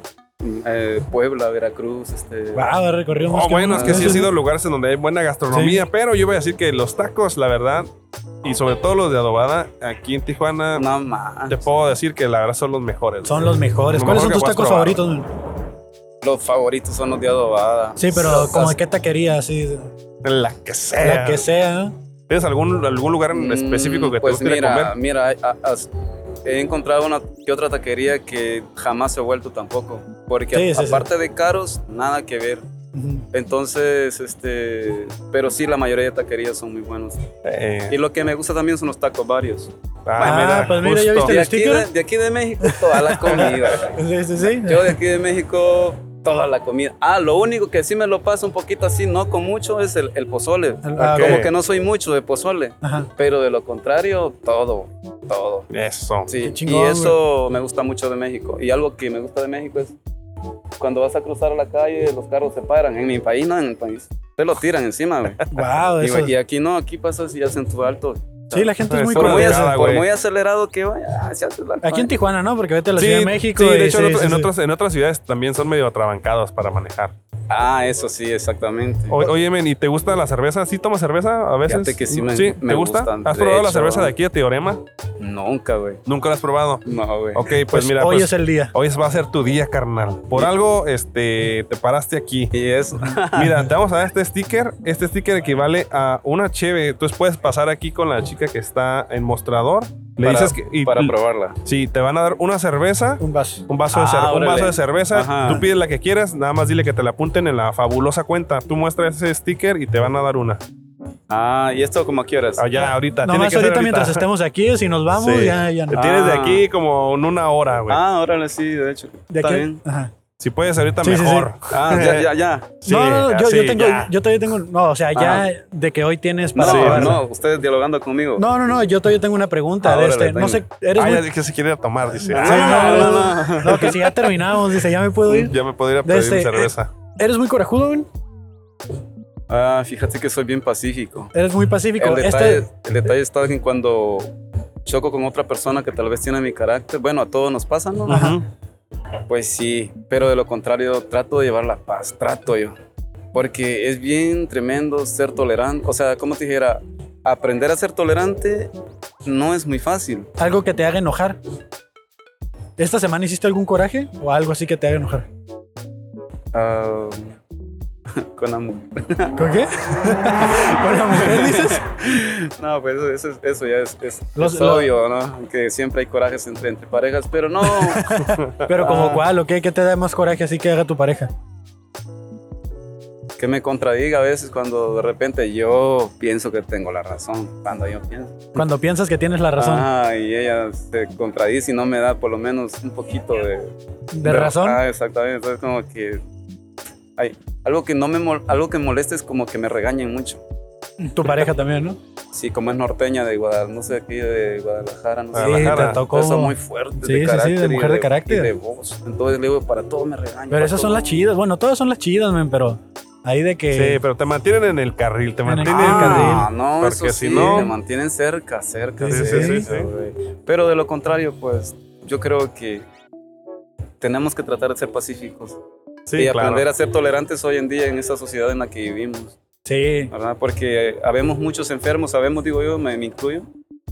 eh, Puebla, Veracruz, este. Wow, recorrido más Oh, bueno, es que sí ha sido lugares en donde hay buena gastronomía, pero yo voy a decir que los tacos, la verdad, y sobre todo los de adobada, aquí en Tijuana, No más. te puedo decir que la verdad son los mejores. Son los mejores. Lo ¿Cuáles son mejor tus tacos probar. favoritos? Los favoritos son los de adobada. Sí, pero Los- como de qué taquería, así. La que sea. La que sea. ¿Tienes algún, algún lugar en Mm, específico que pues te gustaría mira, comer? Mira, a- as- he encontrado una que otra taquería que jamás he vuelto tampoco. Porque Sí, a- sí, sí. aparte de caros, nada que ver. Ujú. Entonces, este, pero sí, la mayoría de taquerías son muy buenos. Eh, Y lo que me gusta también son los tacos varios. Ah, pues mira, ¿ya justo. viste De el aquí de, de aquí de México, toda la comida. Sí, sí, sí. Yo de aquí de México, toda la comida. Ah, lo único que sí me lo paso un poquito así, no con mucho, es el, el pozole. Ah. Como que no soy mucho de pozole, Ajá. pero de lo contrario, todo, todo. Eso. Sí, Qué chingón, y eso me gusta mucho de México. Y algo que me gusta de México es cuando vas a cruzar la calle, los carros se paran. En mi país, no, en el país. Te lo tiran encima, güey. Wow, Y, eso. y aquí no, aquí pasas y hacen tu alto. Sí, la gente es muy Por muy, por muy acelerado que vaya, Aquí en Tijuana, ¿no? Porque vete a la Sí, Ciudad de México. sí, de hecho en, sí, en sí. otras, en otras ciudades también son medio atrabancados para manejar. Ah, eso sí, exactamente. O- oye, men, ¿y te gusta la cerveza? ¿Sí tomas cerveza a veces? Fíjate que sí me- ¿Sí? me ¿Te gusta? gustan, ¿Has de probado la cerveza de aquí de Teorema? Nunca, güey. Nunca la has probado. No, güey. Ok, pues, Pues mira, hoy pues, es el día. hoy va a ser tu día, carnal. Por algo, este, te paraste aquí. Y eso. Mira, te vamos a dar este sticker. Este sticker equivale a una cheve. Tú puedes pasar aquí con la chica que está en mostrador. Le para, dices que. y- para probarla. Sí, te van a dar una cerveza. Un vaso. Un vaso, de, Ah, cer- un órale. vaso de cerveza. Ajá. Tú pides la que quieras. Nada más dile que te la apunten en la fabulosa cuenta. Tú muestras ese sticker y te van a dar una. Ah, ¿y esto como quieras? Allá, ahorita. tiene Nomás que ser ahorita mientras estemos aquí, si nos vamos, Sí. ya, ya Te no. tienes de Ah. aquí como en una hora, güey. Ah, órale, sí, de hecho. ¿De Está qué? bien. Ajá. Si puedes ahorita, Sí, sí, sí. mejor. Ah, ya, ya, ya. No, no, no, yo, yo tengo, ya. yo todavía tengo, no, o sea, ya Ajá. de que hoy tienes No, para Sí, probarla. no, ustedes dialogando conmigo. No, no, no, yo todavía tengo una pregunta Ah, de órale, este. No sé, eres Ah, muy... ya dije que se quiere ir a tomar, dice. Ah, no, no, no, no, que si ya terminamos, dice, ya me puedo ir. Ya me podría De pedir este, cerveza. ¿Eres muy corajudo, güey? Ah, fíjate que soy bien pacífico. Eres muy pacífico. El detalle, Este, el detalle está en cuando choco con otra persona que tal vez tiene mi carácter. Bueno, a todos nos pasa, ¿no? Ajá. Pues sí, pero de lo contrario, trato de llevar la paz, trato yo. Porque es bien tremendo ser tolerante. O sea, como te dijera, aprender a ser tolerante no es muy fácil. algo que te haga enojar. ¿Esta semana hiciste algún coraje o algo así que te haga enojar? Ah, con amor. ¿Con qué? ¿Con la mujer dices? No, pues eso, eso, eso ya es, es, Los- es lo- obvio, ¿no? Que siempre hay corajes entre, entre parejas, pero no. Pero como Ah. cuál o qué, ¿qué te da más coraje así que haga tu pareja? que me contradiga a veces cuando de repente yo pienso que tengo la razón, cuando yo pienso. Cuando piensas que tienes la razón. Ah, y ella se contradice y no me da por lo menos un poquito de... ¿De razón? Ah, exactamente. Entonces como que... Hay algo que no me... mol- Algo que molesta es como que me regañen mucho. Tu pareja también, ¿no? Sí, como es norteña de Guadalajara, no sé, aquí de Guadalajara, no sé. Sí, te tocó. Son muy fuertes Sí, sí, de sí, carácter. de y mujer de carácter. y de voz. Entonces le digo, para todo me regañan. Pero esas son todo. las chidas. Bueno, todas son las chidas, men, pero ahí de que... Sí, pero te mantienen en el carril, te En el mantienen carril. Ah, no, Porque eso si sí, no- me mantienen cerca, cerca. Sí, sí, de sí, eso, sí. Pero de lo contrario, pues, yo creo que tenemos que tratar de ser pacíficos Sí, y claro. aprender a ser tolerantes hoy en día en esa sociedad en la que vivimos, Sí. ¿verdad? Porque habemos muchos enfermos, sabemos, digo yo, me, me incluyo,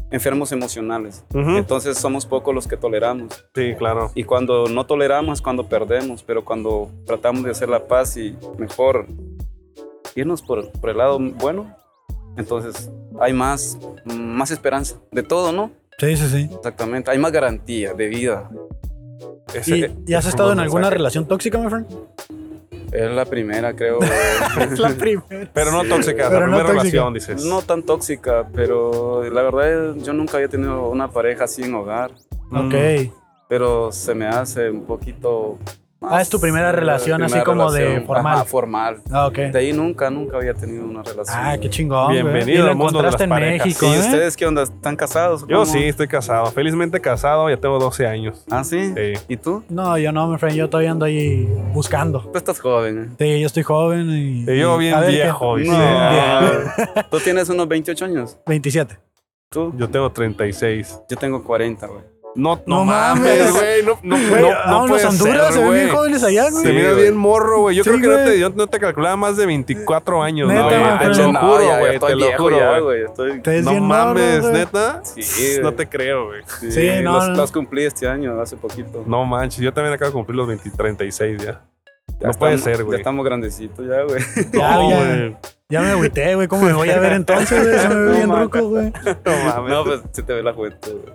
enfermos emocionales. Ujú. Entonces somos pocos los que toleramos. Sí, claro. Y cuando no toleramos es cuando perdemos, pero cuando tratamos de hacer la paz y mejor irnos por, por el lado bueno, entonces hay más, más esperanza de todo, ¿no? Sí, sí, sí. Exactamente, hay más garantía de vida. Ese- ¿Y, y has estado en alguna mensaje. relación tóxica, mi friend? Es la primera, creo. Es la primera. Pero no tóxica, Pero la no primera tóxica. relación, dices. no tan tóxica, pero la verdad es, yo nunca había tenido una pareja así en hogar, Mm. Ok. pero se me hace un poquito... Ah, es tu primera relación así como de formal. Ajá, formal. Ah, ok. De ahí nunca, nunca había tenido una relación. Ah, qué chingón. Bienvenido al mundo de las en parejas. México, ¿Y ¿eh? ustedes qué onda? ¿Están casados? Yo ¿Cómo? sí, estoy casado. Felizmente casado, ya tengo 12 años. ¿Ah, sí? Sí. ¿Y tú? No, yo no, mi friend. Yo todavía ando ahí buscando. Tú estás joven, Sí, yo estoy joven y... Y yo bien viejo. ¿eh? No. Tú tienes unos 28 años. 27. Tú. Yo tengo 36. Yo tengo 40, güey. No, no, No mames, güey. No, no, Güey, no, no vámonos puede a Honduras, ser, se ven bien jóvenes allá, güey. Se mira bien morro, güey. Yo Sí, creo que no te, yo no te calculaba más de 24 años, Neta, ¿no? Te lo no, juro, ya, ya güey. Te lo juro, ya, güey. No mames, neta. Sí, No te creo, güey. Sí, no, los cumplí este año, hace poquito. No manches, yo también acabo de cumplir los 20, 36 ya. Ya no puede estamos- ser, Ya güey. estamos grandecitos ya, güey. Ya, No, ya. Ya me agüité, güey. ¿Cómo me voy a ver entonces, güey? Se me ve No bien mames. ruco, güey. No mames. No, pues se te ve la juventud, güey.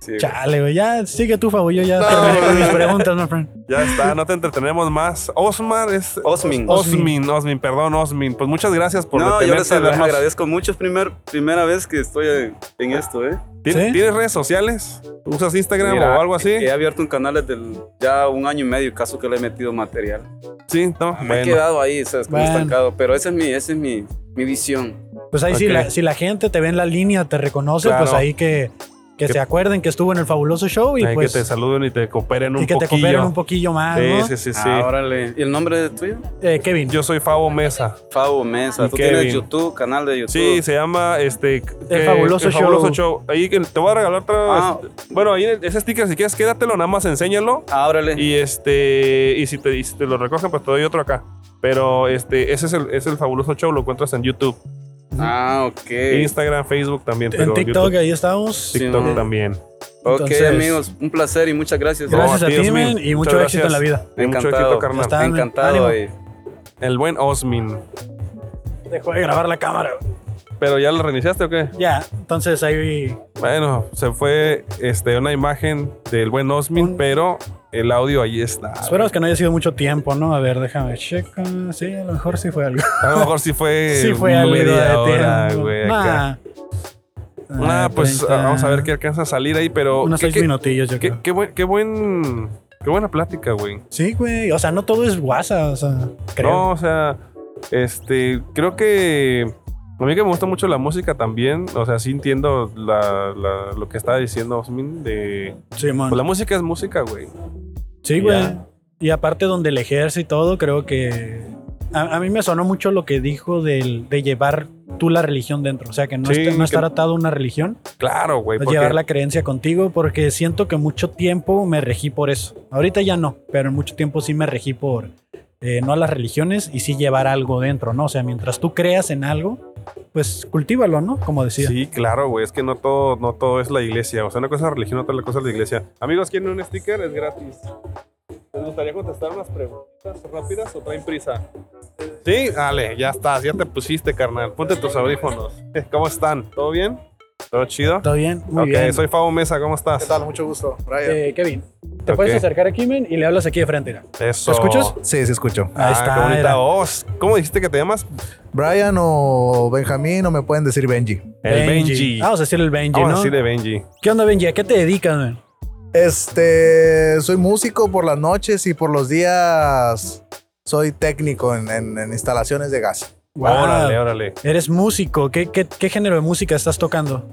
Sí, güey. Chale, güey. Ya sigue tú, Fabo. Yo ya terminé con mis preguntas, my friend. Ya está, no te entretenemos más. Osmar es. Osmin. Osmin, Osmin, perdón, Osmin. Pues muchas gracias por No, yo les darnos- agradezco mucho. Es primer, primera vez que estoy en- en esto, ¿eh? ¿Tienes, ¿Sí? ¿Tienes redes sociales? ¿Usas Instagram Mira, o algo así? He abierto un canal desde el- ya un año y medio, caso que le he metido material. Sí, no. Me he Bueno. quedado ahí, ¿sabes? Como Bueno. estancado. Pero esa es mi, esa es mi, mi visión. Pues ahí, si, Ok. la, si la gente te ve en la línea, te reconoce, Claro. pues ahí que, que Que- se acuerden que estuvo en el fabuloso show y Ay, pues que te saluden y te cooperen un y que te poquillo. cooperen un poquillo más, Sí, ¿no? sí, sí, sí. Ah, órale. ¿Y el nombre de tuyo? Eh, Kevin, Yo soy Fabo Mesa. Fabo Mesa. Y Tú Kevin. tienes YouTube, canal de YouTube. Sí, se llama este que- Fabuloso el Fabuloso Show. Show. Ahí que te voy a regalar otra Ah. Bueno, ahí ese sticker si quieres quédatelo, nada más enséñalo Ah, órale. y este y si te, y si te lo recogen pues te doy otro acá. Pero este ese es el, es el Fabuloso Show, lo encuentras en YouTube, Ah, ok. Instagram, Facebook también, en pero TikTok YouTube, ahí estamos. TikTok Sí, también. Ok, Entonces- amigos. Un placer y muchas gracias. Gracias No, a a ti, men, y mucho éxito en la vida. Y mucho Encantado. éxito, carnal. Está. Encantado. y- El buen Osmin. Dejó de grabar la cámara. Pero ya lo reiniciaste o qué? Ya, entonces ahí Bueno, se fue este una imagen del buen Osmin, Un- pero el audio ahí está. Esperamos que no haya sido mucho tiempo, ¿no? A ver, déjame checar. Sí, a lo mejor sí fue algo. A lo mejor sí fue sí fue algo de hora, tiempo. acá. Nah. Ah, Ah, pues 30. vamos a ver qué alcanza a salir ahí, pero Unos qué, seis minutillos, yo qué- creo. qué buen, qué buen, qué buena plática, güey. Sí, güey. O sea, no todo es WhatsApp, o sea, creo. No, o sea, este, creo que a mí que me gusta mucho la música también, o sea, sí entiendo la- la- lo que estaba diciendo Osmin de, Sí, man. pues la música es música, güey. Sí, güey. Y aparte donde el ejército y todo, creo que... A, a mí me sonó mucho lo que dijo del, de llevar tú la religión dentro. O sea, que no, Sí, no que- estar atado a una religión, Claro, güey. es porque- llevar la creencia contigo, porque siento que mucho tiempo me regí por eso. Ahorita ya no, pero en mucho tiempo sí me regí por eh, no a las religiones y sí llevar algo dentro, ¿no? O sea, mientras tú creas en algo, pues cultívalo, ¿no? Como decía. Sí, claro, güey. Es que no todo, no todo es la iglesia. O sea, una cosa es la religión, otra cosa es la iglesia. Amigos, ¿quieren un sticker? Es gratis. ¿Les gustaría contestar unas preguntas rápidas o traen prisa? Sí, dale, ya estás, ya te pusiste, carnal. Ponte tus audífonos. ¿Cómo están? ¿Todo bien? ¿Todo chido? ¿Todo bien? Muy ok, bien. soy Fabo Mesa, ¿cómo estás? ¿Qué tal? Mucho gusto. Brian. Eh, Kevin, te puedes acercar aquí, men, y le hablas aquí de frente. mira. Eso. ¿Me escuchas? Sí, sí escucho. Ah, Ahí está, qué bonita era. voz. ¿Cómo dijiste que te llamas? Brian o Benjamín o me pueden decir Benji. El Benji. Vamos a decirle el Benji, Vamos ¿no? de Benji. ¿Qué onda, Benji? ¿A qué te dedicas, man? Este, soy músico por las noches y por los días soy técnico en, en- en instalaciones de gas. Wow. Órale, órale. Eres músico. ¿Qué, qué, qué género de música estás tocando?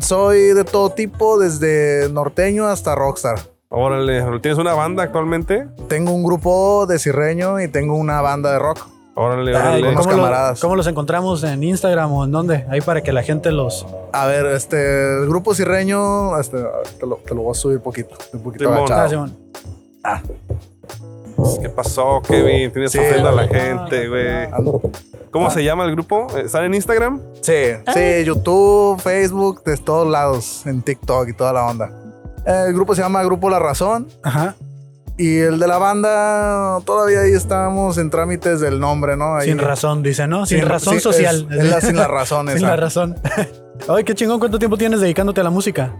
Soy de todo tipo, desde norteño hasta rockstar. Órale. ¿Tienes una banda actualmente? Tengo un grupo de cirreño y tengo una banda de rock. Órale, órale. unos ¿cómo, lo- camaradas. cómo los encontramos en Instagram o en dónde? Ahí para que la gente los... A ver, este, el grupo cirreño, este, te lo, te lo voy a subir poquito, un poquito Simón. Ah, Simón. ¿Qué pasó, Kevin? Tienes Sí, a la gente, güey. ¿Cómo se llama el grupo? ¿Están en Instagram? Sí, sí, YouTube, Facebook, de todos lados, en TikTok y toda la onda. El grupo se llama Grupo La Razón Ajá. y el de la banda todavía ahí estamos en trámites del nombre, ¿no? Ahí- Sin razón, dice, ¿no? Sin, Sin- razón sí, social. Es, es la, sin la razón, Sin la razón. Ay, qué chingón. ¿Cuánto tiempo tienes dedicándote a la música?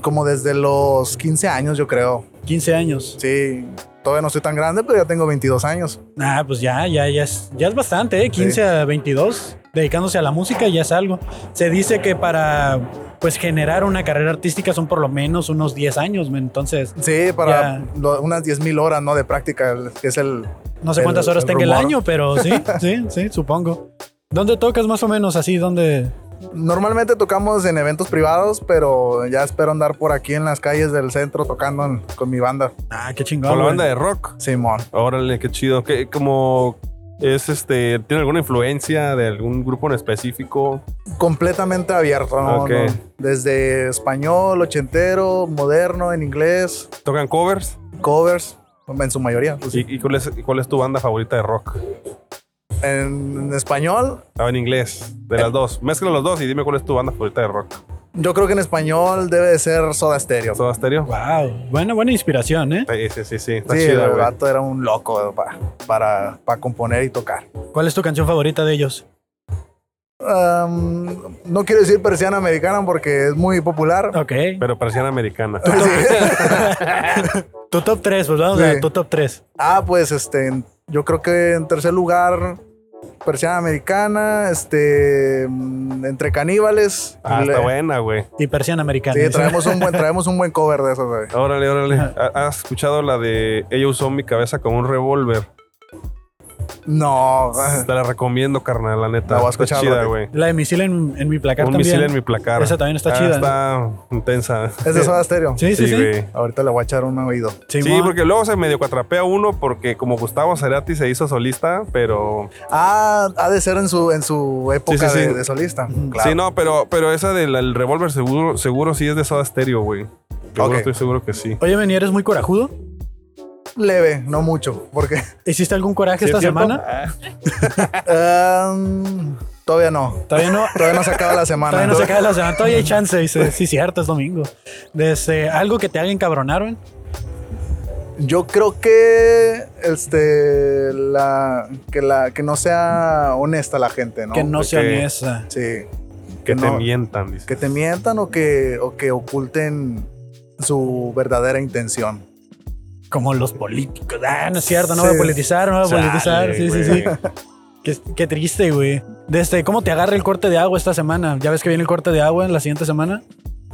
Como desde los 15 años, yo creo. 15 años. Sí, todavía no soy tan grande, pero ya tengo 22 años. Ah, pues ya, ya, ya es, ya es bastante, ¿eh? 15 a 22, dedicándose a la música ya es algo. Se dice que para, pues, generar una carrera artística son por lo menos unos 10 años, entonces, Sí, para lo- unas 10 mil horas, ¿no? De práctica, el- que es el... no sé El- cuántas horas el tenga el rumor. año, pero sí, sí, sí, supongo. ¿Dónde tocas más o menos así? ¿Dónde? Normalmente tocamos en eventos privados, pero ya espero andar por aquí en las calles del centro tocando en- con mi banda. Ah, qué chingón. Con la güey. banda de rock. Simón. Órale, qué chido. ¿Qué, como es este, ¿tiene alguna influencia de algún grupo en específico? Completamente abierto, ¿no? Ok. No, Desde español, ochentero, moderno, en inglés, ¿Tocan covers? covers, en su mayoría. pues sí. ¿Y, y cuál, es, y cuál es tu banda favorita de rock? En, en español, Ah, en inglés. De las dos. Mezcla los dos y dime cuál es tu banda favorita de rock. yo creo que en español debe de ser Soda Stereo. ¿Soda Stereo? Wow, buena, buena inspiración, ¿eh? Sí, sí, sí, sí. Está Sí, chida, el güey. gato era un loco pa- para, para componer y tocar. ¿Cuál es tu canción favorita de ellos? no quiero decir persiana americana porque es muy popular. Ok. Pero persiana americana. Tu top 3, pues vamos Sí. a tu top 3. Ah, pues este, yo creo que en tercer lugar, persiana americana, este, mm, entre caníbales. Ah, Le- está buena, güey. Y persiana americana. Sí, traemos un buen, traemos un buen cover de eso, güey. Órale, órale. ¿Ha- ¿Has escuchado la de ella usó mi cabeza como un revólver? No, Te la recomiendo, carnal, la neta. La voy a Está escuchar, chida, güey. La de misil en, en mi placar Un también. misil en mi placar. Esa también está Ah, chida. Está intensa. es de Soda Stereo. Sí, sí, Sí, sí. Ahorita le voy a echar un oído. Sí, Simón. porque luego se medio cuatrapea uno porque como Gustavo Cerati se hizo solista, pero... Ah, ha de ser en su, en su época Sí, sí, sí. De, de solista. Claro. Sí, no, pero, pero esa del revólver seguro, seguro sí es de Soda Stereo, güey. Seguro, Ok. estoy seguro que sí. Oye, Benny, ¿eres muy corajudo? Leve, no mucho, porque ¿Hiciste algún coraje ¿Sí es esta cierto? semana? um, todavía no. Todavía no. Todavía no se acaba la semana. Todavía no se acaba la semana. Todavía hay chance. Dice, sí, cierto, es domingo. Desde, ¿Algo que te haga encabronar, güey? Yo creo que este la que la que no sea honesta la gente, ¿no? Que no sea honesta. Sí. Que te no- mientan, dice. que te mientan o que o que oculten su verdadera intención. Como los políticos. Ah, no es cierto, no voy a Sí. politizar, no voy a Chale, politizar. Sí, sí, sí. Qué, qué triste, güey. Desde, ¿cómo te agarra el corte de agua esta semana? ¿Ya ves que viene el corte de agua en la siguiente semana?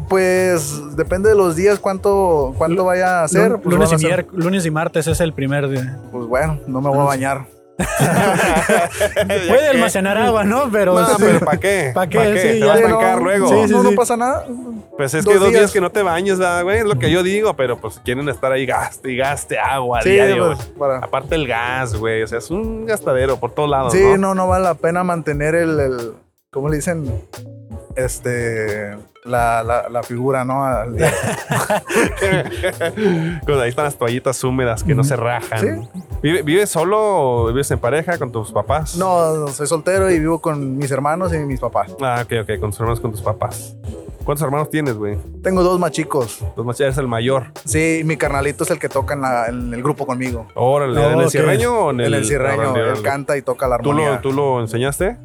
Pues depende de los días cuánto cuánto vaya a hacer. Lun- pues, lunes, y a ser- miérc- lunes y martes es el primer día. Pues bueno, no me voy a bañar. Puede almacenar agua, ¿no? Pero, No, sí. pero ¿para qué? ¿Pa' qué? ¿Pa' Sí, Te vas a ya. estancar no, luego. Sí, sí, no, no sí. pasa nada. Pues es Dos que dos días. días. que no te bañes, ¿verdad, güey, es lo que yo digo, pero pues quieren estar ahí gaste y gaste agua a Sí, diario, pues, para- Aparte el gas, güey, o sea, es un gastadero por todos lados, Sí, ¿no? no, no vale la pena mantener el, el ¿cómo le dicen? Este, la, la, la figura, ¿no? Al día. Pues ahí están las toallitas húmedas que no se rajan. ¿Vive- ¿Vives solo o vives en pareja con tus papás? No, soy soltero y vivo con mis hermanos y mis papás. Ah, ok, ok, con tus hermanos, con tus papás. ¿Cuántos hermanos tienes, güey? Tengo dos más chicos. Dos más, eres el mayor. Sí, mi carnalito es el que toca en, la- en el grupo conmigo. Órale, No, ¿en el cierreño o en el, En el cierreño, él canta y toca la ¿Tú armonía. lo, ¿Tú lo enseñaste?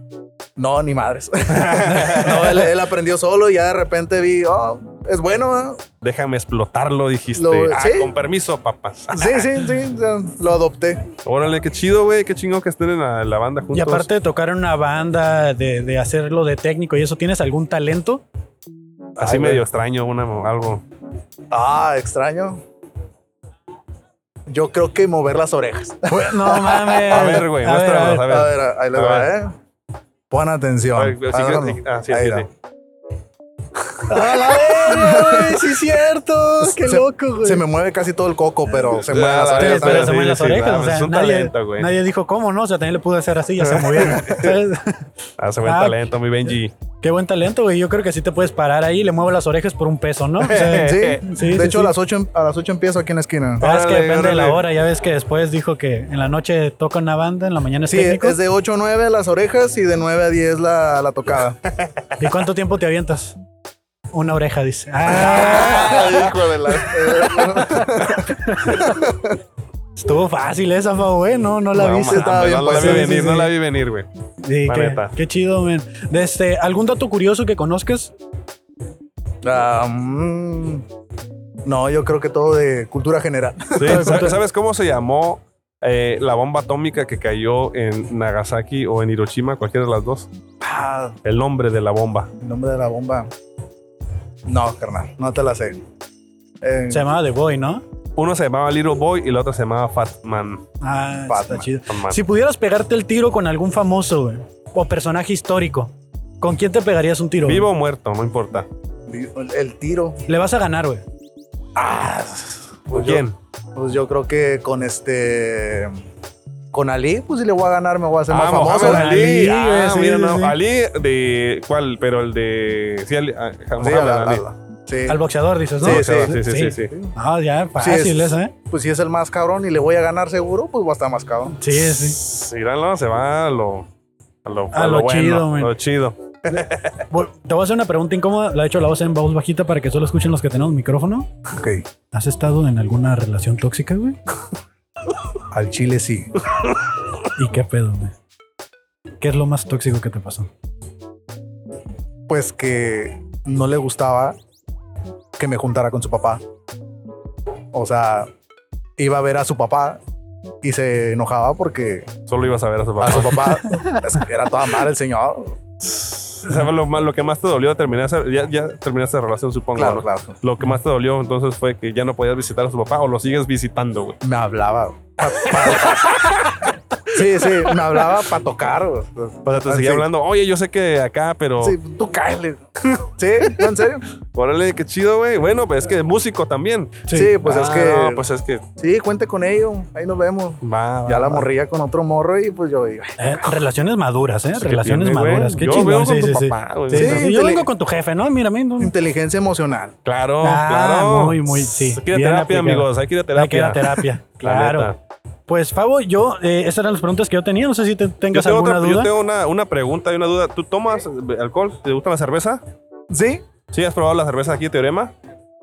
No, ni madres. no, él, él aprendió solo y ya de repente vi, oh, es bueno. ¿eh? Déjame explotarlo, dijiste. Lo- ah, sí. con permiso, papás. Sí, sí, sí, lo adopté. Órale, qué chido, güey. Qué chingón que estén en la, la banda juntos. Y aparte de tocar en una banda, de, de hacerlo de técnico y eso, ¿tienes algún talento? Así Ay, medio extraño, una, algo. Ah, extraño. Yo creo que mover las orejas. No mames. A ver, güey, A ver, a ver. a ahí les A va, ver. ¿eh? Pon atención. A ver, sí, Agárralo. sí, ah, sí, Ahí sí, va. sí. ¡A la verga, güey! ¡Sí cierto! Qué Se- loco, güey. Se me mueve casi todo el coco, pero se mueve Ah, las la orejas. pero se mueven las sí, orejas. claro, o sea, es un nadie, talento, güey. nadie dijo cómo, ¿no? O sea, también le pude hacer así y ya se movieron. ¿Sabes? Hace buen Ah. talento, mi Benji. Qué buen talento, güey. Yo creo que sí te puedes parar ahí y le muevo las orejas por un peso, ¿no? O sea, Sí, Sí, de sí, hecho sí. A, las 8, a las 8 empiezo aquí en la esquina. Ah, es que Órale, depende de la órale. hora. Ya ves que después dijo que en la noche toca una banda, en la mañana es Sí, técnico. es de 8 a 9 las orejas y de 9 a 10 la, la tocada. ¿Y cuánto tiempo te avientas? Una oreja, dice. Ah, hijo de la... estuvo fácil esa, fa, güey. No, no la No, estaba bien, no la vi venir, sí, no la vi venir, güey. Sí, qué, chido, men. Desde, ¿Algún dato curioso que conozcas? Ah, mm, no, yo creo que todo de cultura general. Sí, ¿sabes, sabes cómo se llamó eh, la bomba atómica que cayó en Nagasaki o en Hiroshima? Cualquiera de las dos. Ah, El nombre de la bomba. el nombre de la bomba. No, carnal, no te la sé. Eh, Se llamaba The Boy, ¿no? Uno se llamaba Little Boy y la otra se llamaba Fat Man. Ah, está Batman. chido. Fat Man. Si pudieras pegarte el tiro con algún famoso, güey, o personaje histórico, ¿con quién te pegarías un tiro? güey? Vivo o muerto, no importa. el, el tiro. Le vas a ganar, güey. ¿Con quién? Pues yo creo que con este. Con Ali, pues si le voy a ganar, me voy a hacer Ah, más famoso. Mohamed Ali. Ali, Ah, sí, mira, sí, no. sí. Ali de. ¿Cuál? Pero el de. Sí, Ali, ah, Sí, Mohamed a la- Ali. a la- sí. Al boxeador, dices, ¿no? Sí, sí, sí, sí, sí, sí. Ah, ya, Sí, fácil es- esa, ¿eh? Pues si es el más cabrón y le voy a ganar seguro, pues va a estar más cabrón. Sí, sí. Míralo, se va a lo. A lo, A lo bueno, chido, man. a lo chido. Bueno, Te voy a hacer una pregunta incómoda. La he hecho la voz en voz bajita para que solo escuchen los que tenemos micrófono. Ok. ¿Has estado en alguna relación tóxica, güey? Al chile sí. ¿Y qué pedo, güey? ¿Qué es lo más tóxico que te pasó? pues que no le gustaba que me juntara con su papá. O sea, iba a ver a su papá y se enojaba porque Solo ibas a ver a su a papá. su papá era toda madre el señor. ¿Sabes lo, que más te dolió esa- ya, ya terminaste la relación, supongo. Claro, ¿no? claro. Lo que más te dolió entonces fue que ya no podías visitar a su papá o lo sigues visitando, güey. Me hablaba. sí, sí, me hablaba para tocar. güey. O sea, te seguía Sí. hablando, oye, yo sé que acá, pero. Sí, tú cáele. Sí, ¿en serio? Órale, qué chido, güey. Bueno, pues es que músico también. Sí, pues es Ah, que. no, pues es que Sí, cuente con ello. Ahí nos vemos. va. va, Ya la va. morría con otro morro y pues yo digo, Eh, relaciones maduras, ¿eh? Pues, ¿qué Relaciones tiene, maduras. Qué Yo chingón. veo con Sí, tu papá, güey. Sí, sí. Yo vengo con tu jefe, ¿no? Mira, mí no. inteligencia emocional. Claro, Ah, claro. muy, muy, sí. Hay que ir a terapia, aplicado. amigos. Hay que ir a terapia. Hay que ir a terapia. La claro. Pues, Fabo, yo, eh, esas eran las preguntas que yo tenía. No sé si te, Yo tengas tengo, alguna otra- yo duda. tengo una, una pregunta y una duda. ¿Tú tomas alcohol? ¿Te gusta la cerveza? ¿Sí? ¿Sí has probado la cerveza aquí, Teorema?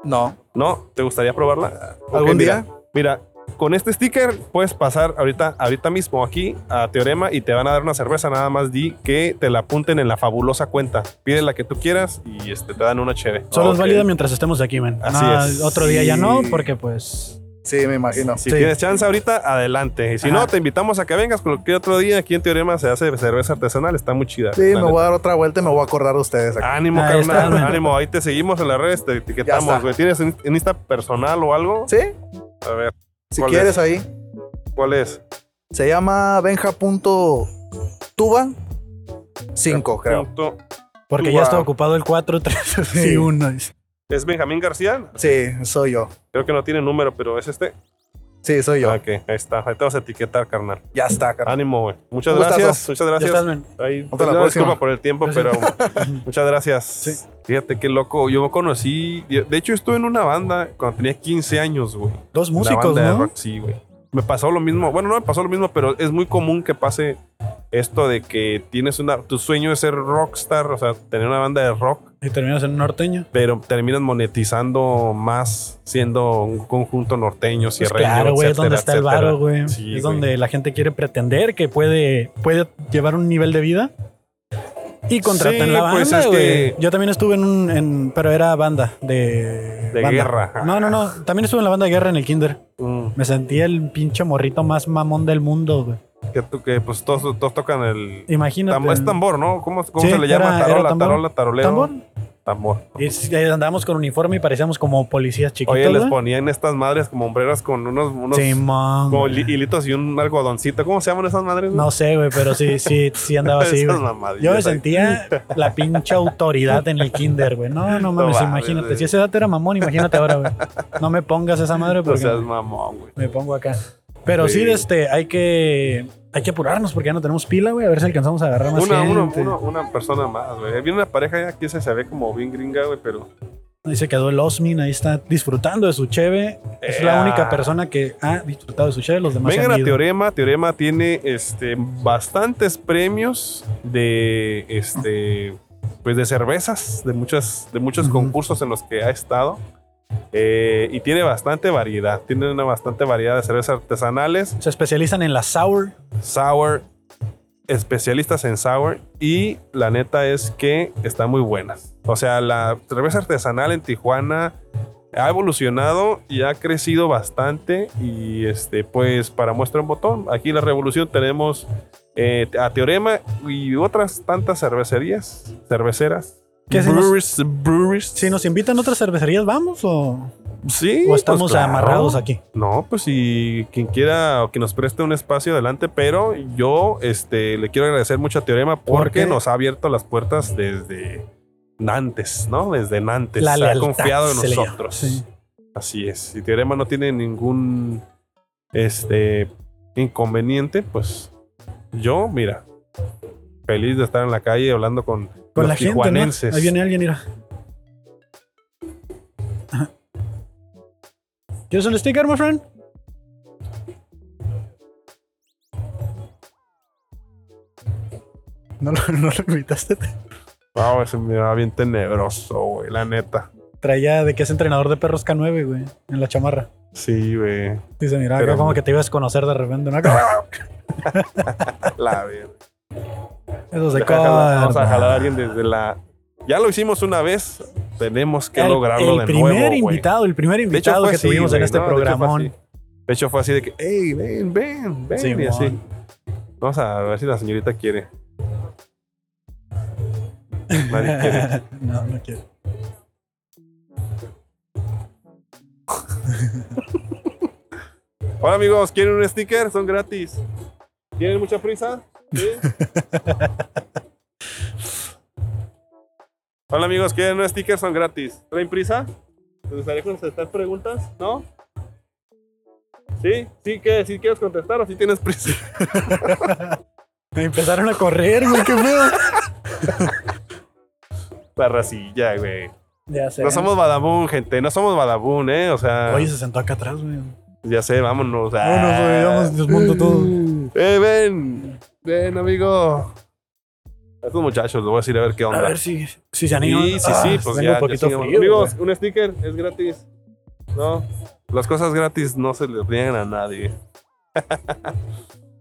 No. ¿No? ¿Te gustaría probarla? ¿Algún día? Mira, con este sticker puedes pasar ahorita, ahorita mismo aquí a Teorema y te van a dar una cerveza. Nada más di que te la apunten en la fabulosa cuenta. Pide la que tú quieras y este, te dan una chévere. Solo es Ok. válida mientras estemos aquí, man. Así No, es. Otro día ya no, porque pues. Sí, me imagino. Si sí. tienes chance ahorita, adelante. Y si Ajá. no, te invitamos a que vengas. Cualquier otro día aquí en Teorema se hace cerveza artesanal. Está muy chida. Sí, me neta. voy a dar otra vuelta y me voy a acordar de ustedes. aquí. Ánimo, Ahí carnal. ánimo. Ahí te seguimos en las redes, te etiquetamos. güey. ¿Tienes en Insta personal o algo? Sí, A ver, si ¿Cuál quieres es? ahí. ¿cuál es? Se llama benja.tuba 5, creo. Punto. Porque ya está ocupado el 4, 3 Sí. y 1. ¿Es Benjamín García? Sí, soy yo. Creo que no tiene número, pero es este. Sí, soy yo. Ok, ahí está. Ahí te vas a etiquetar, carnal. Ya está, carnal. Ánimo, güey. Muchas gracias. Muchas Ya gracias. estás, man. Ahí, Hasta la pues, disculpa por el tiempo, pero muchas gracias. Sí. Fíjate qué loco. Yo conocí. De hecho, estuve en una banda cuando tenía 15 años, güey. Dos músicos, ¿no? rock, sí, güey. Me pasó lo mismo. Bueno, no me pasó lo mismo, pero es muy común que pase esto de que tienes una. Tu sueño es ser rockstar, o sea, tener una banda de rock, Y terminas en un norteño. pero terminas monetizando más siendo un conjunto norteño, Pues sierreño. claro, güey, es donde está el varo, güey. Sí, es donde la gente quiere pretender que puede, puede llevar un nivel de vida. Y contratan Sí, la banda, pues es que- Yo también estuve en un... en- pero era banda de... De banda. guerra. No, no, no. También estuve en la banda de guerra en el kinder. Mm, Me sentí el pinche morrito más mamón del mundo, güey. que, tú- que, pues todos, todos tocan el. Imagínate. tam- es tambor, ¿no? ¿Cómo, cómo Sí, se le llama? era- tarola, tarola, taroleo. ¿Tambor? Tambor. Y andábamos con uniforme y parecíamos como policías chiquitos, Oye, les ponían estas madres como hombreras con unos, unos Simón, como li- hilitos y un algodoncito. ¿Cómo se llaman esas madres? No sé, güey, pero sí, sí, sí andaba así, Yo me sentía la pinche autoridad en el kinder, güey. No, no mames, imagínate. Si esa edad era mamón, imagínate ahora, güey. No me pongas esa madre porque sea, es mamón, güey. me pongo acá. Pero sí, Sí. este, hay que hay que apurarnos porque ya no tenemos pila, güey. A ver si alcanzamos a agarrar más Una, gente. uno- una persona más, güey. Viene una pareja ya que se, ve como bien gringa, güey, pero Ahí se quedó el Osmin, ahí está disfrutando de su cheve. Es la Ea. única persona que ha disfrutado de su cheve. Los demás Vengan a. Teorema. Teorema tiene este, bastantes premios de, este, pues de cervezas, de, muchas, de muchos concursos en los que ha estado. Eh, y tiene bastante variedad. Tiene una bastante variedad de cervezas artesanales, Se especializan en la sour. sour, especialistas en sour. Y la neta es que están muy buenas. O sea, la cerveza artesanal en Tijuana ha evolucionado y ha crecido bastante y este pues para muestra un botón aquí en la revolución tenemos eh, a Teorema y otras tantas cervecerías cerveceras ¿Qué si nos- breweries, breweries. Si nos invitan a otras cervecerías, ¿vamos o, sí o estamos pues, claro. amarrados aquí? no pues si quien quiera o que nos preste un espacio adelante pero yo este le quiero agradecer mucho a Teorema porque nos ha abierto las puertas desde Nantes no desde Nantes La ha lealtad confiado en nosotros Sí. Así es. Si Teorema no tiene ningún este inconveniente, pues yo, mira, feliz de estar en la calle hablando con, Con los la gente, ¿no? Ahí viene alguien, mira. Ajá. ¿Quieres un sticker, my friend? No lo, no lo invitaste. No, ese me va bien tenebroso, güey, la neta. Traía de que es entrenador de perros K9, güey, en la chamarra. Sí, güey. Dice, mira, Pero- acá como que te ibas a conocer de repente, ¿no? La verga. Eso se Vamos a jalar- Vamos a corta. jalar a alguien desde la Ya lo hicimos una vez, tenemos que el, lograrlo el de primer nuevo, güey. invitado, el primer invitado que así, tuvimos en este ¿no? De hecho, fue programón. así. De hecho, fue así de que, hey, ven, ven, ven, y así. Vamos a ver si la señorita quiere. Nadie quiere. no, no quiero. Hola amigos, ¿quieren un sticker? Son gratis. ¿Tienen mucha prisa? ¿Sí? Hola amigos, ¿quieren un sticker? Son gratis. ¿Traen prisa? ¿Les gustaría contestar preguntas? ¿No? ¿Sí? ¿Sí, qué? ¿Sí quieres contestar o sí tienes prisa? Me empezaron a correr, güey, qué pedo. La racilla, güey. Ya sé. No somos Badabun, gente. No somos Badabun, ¿eh? O sea, Oye, se sentó acá atrás, güey. ya sé, vámonos. Vámonos, güey, Ah. vamos, desmonto todo. Eh, ven. Ven, amigo. A estos muchachos, les voy a decir a ver qué onda. A ver si, si se animan. Sí, sí, Ah, sí, pues ya. un poquito frío, Amigos, güey. un sticker es gratis. No, las cosas gratis no se les niegan a nadie.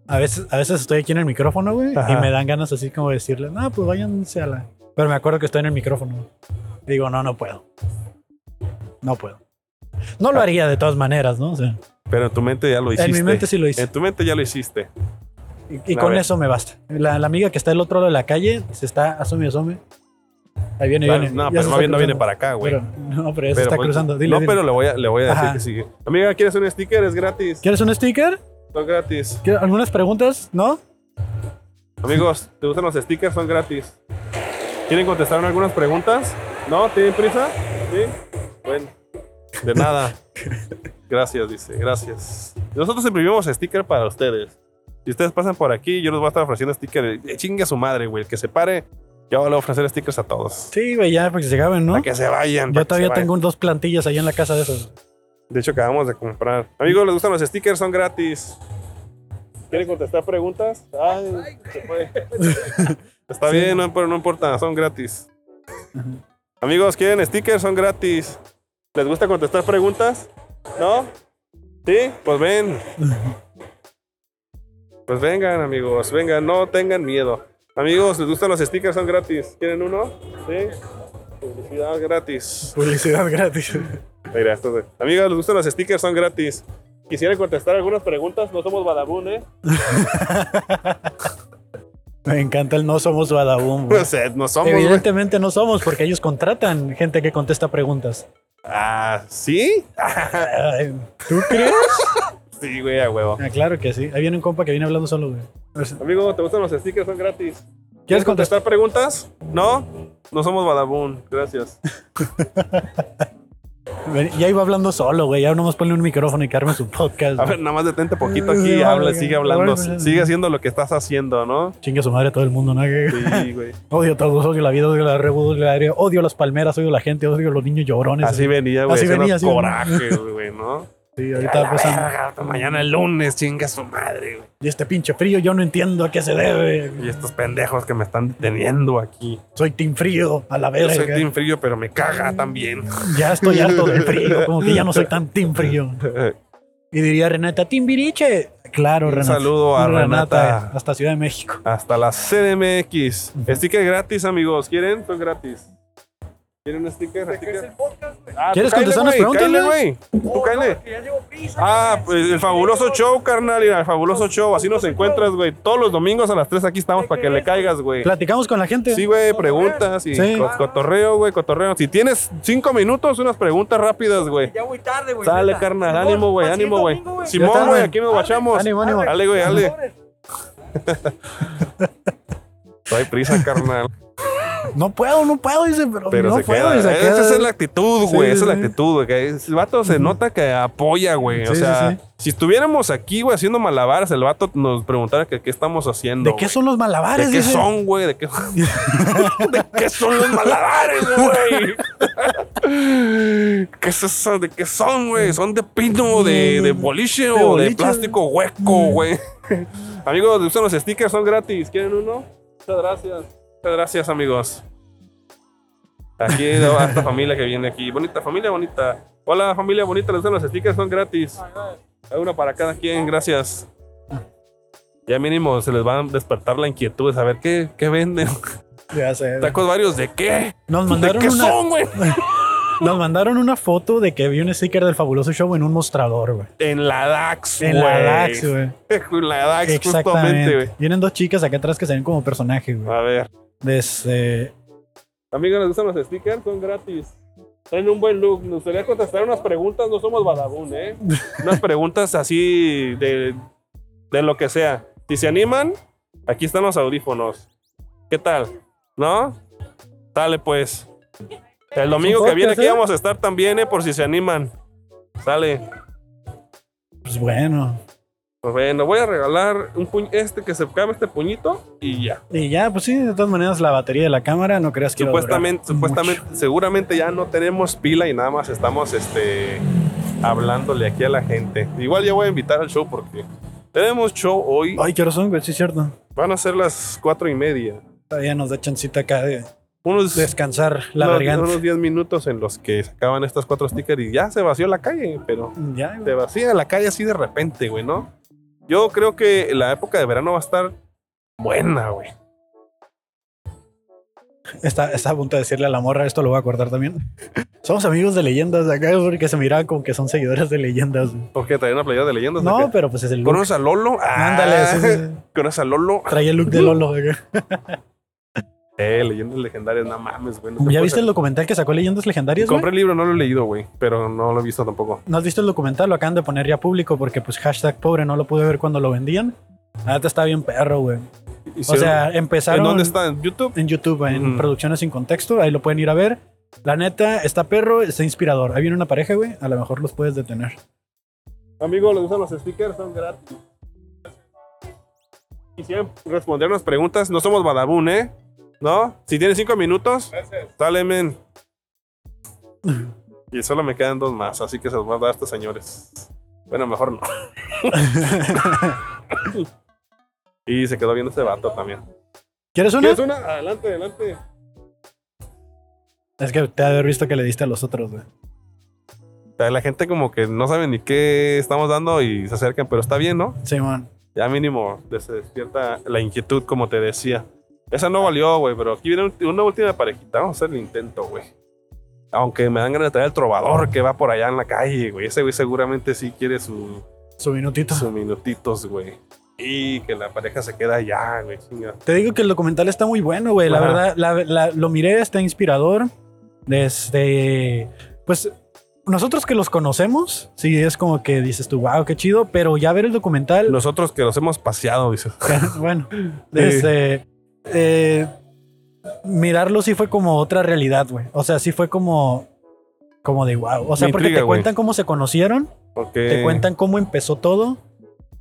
A veces, a veces estoy aquí en el micrófono, güey, y me dan ganas así como de decirle, no, pues váyanse a la. Pero me acuerdo que estoy en el micrófono. Digo, no, no puedo. No puedo. No lo haría de todas maneras, ¿no? O sea, Pero en tu mente ya lo hiciste. en mi mente sí lo hice. En tu mente ya lo hiciste. Y, con eso me basta. La, la amiga que está del otro lado de la calle se está asome, asome. Ahí viene, Claro, viene. no, Ya pero más bien no viene para acá, güey. Pero, no, pero ya se Pero, está pues, cruzando. Dile, no, dile. pero le voy a, le voy a decir Ajá. que sí. Amiga, ¿quieres un sticker? Es gratis. ¿Quieres un sticker? Son gratis. ¿Quieres ¿Algunas preguntas? ¿No? Amigos, ¿te gustan los stickers? Son gratis. ¿Quieren contestar algunas preguntas? ¿No? ¿Tienen prisa? ¿Sí? Bueno, de nada. Gracias, dice. Gracias. Nosotros imprimimos sticker para ustedes. Si ustedes pasan por aquí, yo les voy a estar ofreciendo sticker. Eh, Chingue a su madre, güey. El que se pare, yo voy a ofrecer stickers a todos. Sí, güey, ya, porque se acaben, ¿no? Para que se vayan. para Yo que todavía vayan. tengo dos plantillas ahí en la casa de esos. De hecho, acabamos de comprar. Amigos, ¿les gustan los stickers? Son gratis. ¿Quieren contestar preguntas? Ay, se fue. Está bien, no, no importa, son gratis. Amigos, ¿quieren stickers? Son gratis. ¿Les gusta contestar preguntas? ¿No? ¿Sí? Pues ven. Pues vengan, amigos, vengan, no tengan miedo. Amigos, ¿les gustan los stickers? Son gratis. ¿Quieren uno? ¿Sí? Publicidad gratis. Publicidad gratis. Mira, esto de- Amigos, ¿les gustan los stickers? Son gratis. Quisiera contestar algunas preguntas. No somos Badabun, ¿eh? Me encanta el no somos Badabun. güey. No sé, no somos. güey. Evidentemente no somos porque ellos contratan gente que contesta preguntas. Ah, ¿sí? Ay, ¿Tú crees? Sí, güey, a huevo. Ah, claro que sí. Ahí viene un compa que viene hablando solo, güey. A Amigo, ¿te gustan los stickers? Son gratis. ¿Quieres contestar? preguntas? No, no somos Badabun. Gracias. Ya iba hablando solo, güey. Ya nomás ponle un micrófono y que arme su podcast. A ver, nada más detente poquito aquí. vale, Habla, sigue hablando. Sigue haciendo lo que estás haciendo, ¿no? Chingue a su madre todo el mundo, ¿no? Sí, güey. Odio a todos, odio la vida, odio la rebu, odio la aire, odio las palmeras, odio la gente, odio los niños llorones. Así venía, güey. Así venía, así venía. coraje, güey, ¿no? Sí, ahorita. Verga, Mañana el lunes, chinga su madre, güey. Y este pinche frío, yo no entiendo a qué se debe. Y estos pendejos que me están deteniendo aquí. Soy team frío, a la Yo verga. soy team frío, pero me caga también. Ya estoy harto del frío, como que ya no soy tan team frío. Y diría Renata, team viriche. Claro, Un Renata. saludo a Renata. Hasta Ciudad de México. Hasta la CDMX. Sticker gratis, amigos. ¿Quieren? Son gratis. ¿Quieren un sticker? ¿Sticker? Ah, ¿Quieres contestar unas güey, preguntas, güey? Tú cáele. Ah, pues el fabuloso show, carnal. y El fabuloso show. Así nos encuentras, güey. Todos los domingos a las 3 aquí estamos para que le caigas, güey. Platicamos con la gente. Sí, güey, preguntas y Sí. cotorreo, güey, cotorreo. Si tienes cinco minutos, unas preguntas rápidas, güey. Ya voy tarde, güey. Sale, neta. carnal, ánimo, güey, ¿cuál ánimo, güey. Simón, güey. aquí nos guachamos. Ánimo, ánimo. Dale, güey, dale. No hay prisa, carnal. No puedo, no puedo, dice, pero, Pero no se puedo. queda. Esa es la actitud, güey. Sí, esa es la actitud, güey. El vato se nota que apoya, güey. o sea, si estuviéramos aquí, güey, haciendo malabares, el vato nos preguntara que qué estamos haciendo. ¿De qué son los malabares? ¿De qué dice? son, güey? ¿De qué, ¿De qué son los malabares, güey? ¿Qué es eso? ¿De qué son, güey? ¿Son de pino, de, de boliche o de plástico hueco, güey? amigos, ¿les gustan los stickers? Son gratis. ¿Quieren uno? Muchas gracias. Muchas gracias, amigos. Aquí a esta familia que viene aquí. Bonita familia, bonita. Hola, familia bonita. ¿Les gustan los stickers? Son gratis. Hay uno para cada quien. Gracias. Ya mínimo se les va a despertar la inquietud de saber qué, qué venden. Ya sé. ¿Tacos varios de qué? Nos ¿De mandaron qué una, son, güey? nos mandaron una foto de que vi un sticker del fabuloso show en un mostrador, güey. En la DAX, güey. En la DAX, güey. En la DAX, justamente, Exactamente. güey. Vienen dos chicas acá atrás que se ven como personajes, güey. A ver. Desde. Amigos, ¿les gustan los stickers? Son gratis. Traen un buen look. Nos gustaría contestar unas preguntas. No somos badabun, ¿eh? unas preguntas así de, de lo que sea. Si se animan, aquí están los audífonos. ¿Qué tal? ¿No? Dale, pues. El domingo que viene aquí ¿eh? vamos a estar también, ¿eh? Por si se animan. Sale. Pues bueno. Pues bueno, voy a regalar un puñ- este que se cabe este puñito y ya. Y ya, pues sí, de todas maneras, la batería de la cámara no creas que. Supuestamente, supuestamente, mucho. seguramente ya no tenemos pila y nada más estamos este hablándole aquí a la gente. Igual ya voy a invitar al show porque tenemos show hoy. Ay, ¿qué razón, güey? Sí, es cierto. Van a ser las cuatro y media. Todavía nos da chancita acá de Unos, descansar la unos- garganta. unos 10 minutos en los que se acaban estas cuatro stickers y ya se vació la calle, pero Ya, se vacía la calle así de repente, güey, ¿no? Yo creo que la época de verano va a estar buena, güey. Está, está a punto de decirle a la morra, esto lo voy a acordar también. Somos amigos de leyendas de acá, porque se miraban como que son seguidores de leyendas. ¿Por qué? ¿Traen una playera de leyendas? No, pero pues es el look. ¿Conoces a Lolo? Ándale, sí, sí, sí. ¿Conoces a Lolo? Traía el look de Lolo. acá. Eh, leyendas legendarias, no mames, güey. no ¿Ya viste el documental que sacó Leyendas Legendarias? Compré el libro, no lo he leído, güey, pero no lo he visto tampoco. ¿No has visto el documental? Lo acaban de poner ya público porque pues hashtag pobre no lo pude ver cuando lo vendían. Ahorita está bien perro, güey. O sea, empezaron ¿En dónde está? ¿En YouTube? en YouTube, en. Producciones Sin Contexto. Ahí lo pueden ir a ver. La neta, está perro, está inspirador. Ahí viene una pareja, güey. A lo mejor los puedes detener. Amigo, ¿les gustan los stickers? Son gratis. Quisieran responder unas preguntas. No somos Badabun, ¿eh? ¿No? Si tienes cinco minutos, dale, men. Y solo me quedan dos más, así que se los voy a dar a estos señores. Bueno, mejor no. y se quedó viendo este vato también. ¿Quieres una? ¿Quieres una? Adelante, adelante. Es que te ha de haber visto que le diste a los otros, güey. La gente como que no sabe ni qué estamos dando y se acercan, pero está bien, ¿no? Simón. Ya mínimo se despierta la inquietud, como te decía. Esa no valió, güey, pero aquí viene un- una última parejita. Vamos a hacer el intento, güey. Aunque me dan ganas de traer el trovador que va por allá en la calle, güey. Ese güey seguramente sí quiere su- Su minutito. sus minutitos, güey. Y que la pareja se queda allá, güey. Te digo que el documental está muy bueno, güey. La Ajá. verdad, la- la- lo miré, está inspirador. Desde. Pues. Nosotros que los conocemos, sí es como que dices tú, wow, qué chido, pero ya ver el documental, Nosotros que los hemos paseado, dices. bueno, desde eh, mirarlo sí fue como otra realidad, güey. O sea, sí fue como, como de wow. O sea, Me porque intriga, te güey. cuentan cómo se conocieron, te cuentan cómo empezó todo.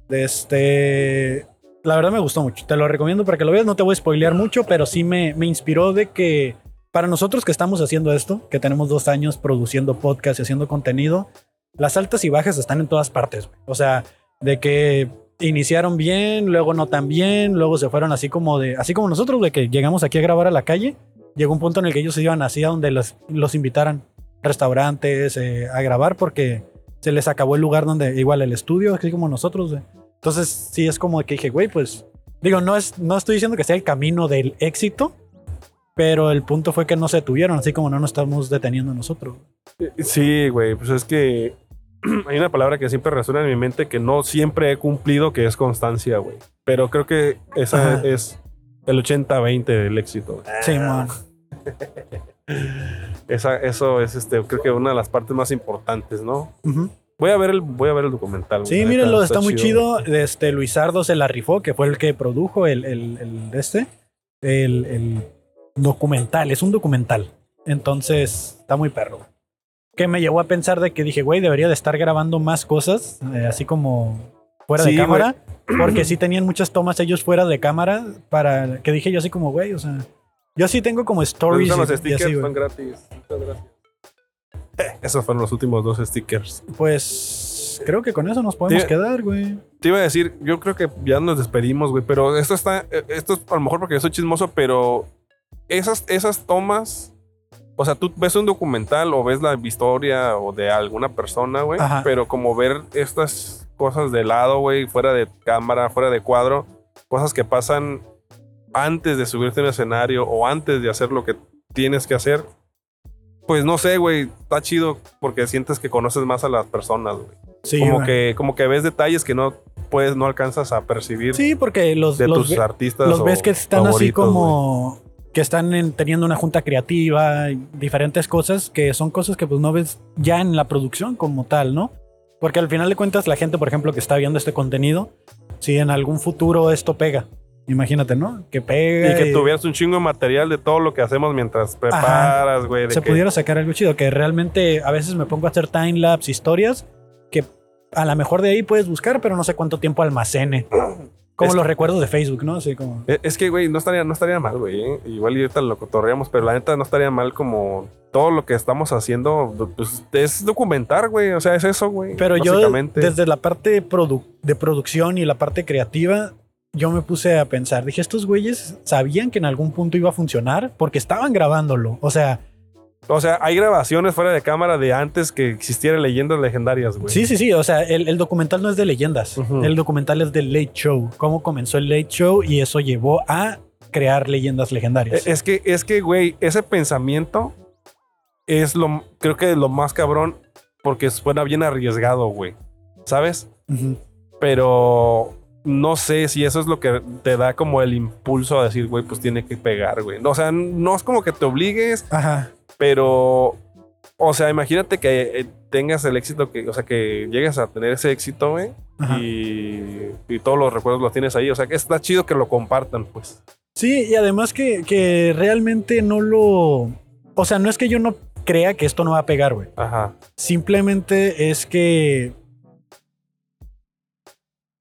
Este, la verdad me gustó mucho. Te lo recomiendo para que lo veas. No te voy a spoilear mucho, pero sí me, me inspiró de que para nosotros que estamos haciendo esto, que tenemos dos años produciendo podcast y haciendo contenido, las altas y bajas están en todas partes. güey. O sea, de que iniciaron bien, luego no tan bien, luego se fueron así como de, así como nosotros, de que llegamos aquí a grabar a la calle. Llegó un punto en el que ellos se iban así donde los, los invitaran restaurantes eh, a grabar porque se les acabó el lugar donde, igual el estudio, así como nosotros. Entonces, sí es como que dije, güey, pues, digo, no, es, no estoy diciendo que sea el camino del éxito, pero el punto fue que no se detuvieron, así como no nos estamos deteniendo nosotros. Sí, güey, pues es que hay una palabra que siempre resuena en mi mente que no siempre he cumplido, que es constancia, güey. Pero creo que esa Ajá. es el 80-20 del éxito. Sí, man. Esa, eso es, este, creo que una de las partes más importantes, ¿no? Voy a ver el, voy a ver el documental. Sí, mírenlo, neta, está, muy chido. Este, Luisardo se la rifó, que fue el que produjo el, el, el- este, el, el documental. Es un documental. Entonces, está muy perro. Que me llevó a pensar de que dije, güey, debería de estar grabando más cosas, eh, así como fuera Sí, de cámara. Porque sí tenían muchas tomas ellos fuera de cámara para que dije yo así como, güey, o sea, yo sí tengo como stories gustan los y- y stickers, así, güey. son gratis. Muchas gracias. Eh, esos fueron los últimos dos stickers. Pues creo que con eso nos podemos quedar, güey. Te iba a decir, yo creo que ya nos despedimos, güey, pero esto está, eh, esto es a lo mejor porque yo soy chismoso, pero esas, esas tomas, o sea, tú ves un documental o ves la historia o de alguna persona, güey, pero como ver estas cosas de lado, güey, fuera de cámara, fuera de cuadro, cosas que pasan antes de subirte a un escenario o antes de hacer lo que tienes que hacer, pues no sé, güey, está chido porque sientes que conoces más a las personas, güey. Sí, como güey. que como que ves detalles que no puedes no alcanzas a percibir Sí, porque los, de los, tus artistas los ves que están así como que están en- teniendo una junta creativa diferentes cosas que son cosas que pues no ves ya en la producción como tal, ¿no? Porque al final de cuentas la gente, por ejemplo, que está viendo este contenido, si en algún futuro esto pega, imagínate, ¿no? Que pega y que tuvieras un chingo de material de todo lo que hacemos mientras preparas, güey. se que- pudiera sacar algo chido, que realmente a veces me pongo a hacer timelapse, historias que a lo mejor de ahí puedes buscar, pero no sé cuánto tiempo almacene. Como Es- los recuerdos de Facebook, ¿no? Así como... Eh, Es que, güey, no estaría, no estaría mal, güey. ¿eh? Igual y ahorita lo cotorreamos, pero la neta no estaría mal como todo lo que estamos haciendo, pues es documentar, güey. O sea, es eso, güey. Pero yo, desde la parte produ- de producción y la parte creativa, yo me puse a pensar, dije, estos güeyes sabían que en algún punto iba a funcionar porque estaban grabándolo. O sea, O sea, hay grabaciones fuera de cámara de antes que existieran leyendas legendarias, güey. sí, sí, sí. O sea, el, el documental no es de leyendas. El documental es del Late Show. Cómo comenzó el Late Show y eso llevó a crear leyendas legendarias. Es que, es que, güey, ese pensamiento es lo, creo que lo más cabrón porque suena bien arriesgado, güey. ¿Sabes? Pero no sé si eso es lo que te da como el impulso a decir, güey, pues tiene que pegar, güey. O sea, no es como que te obligues, Ajá. Pero, o sea, imagínate que eh, tengas el éxito, que, o sea, que llegues a tener ese éxito, güey, y, y todos los recuerdos los tienes ahí. O sea, que está chido que lo compartan, pues. Sí, y además que, que realmente no lo... O sea, no es que yo no crea que esto no va a pegar, güey. Ajá. Simplemente es que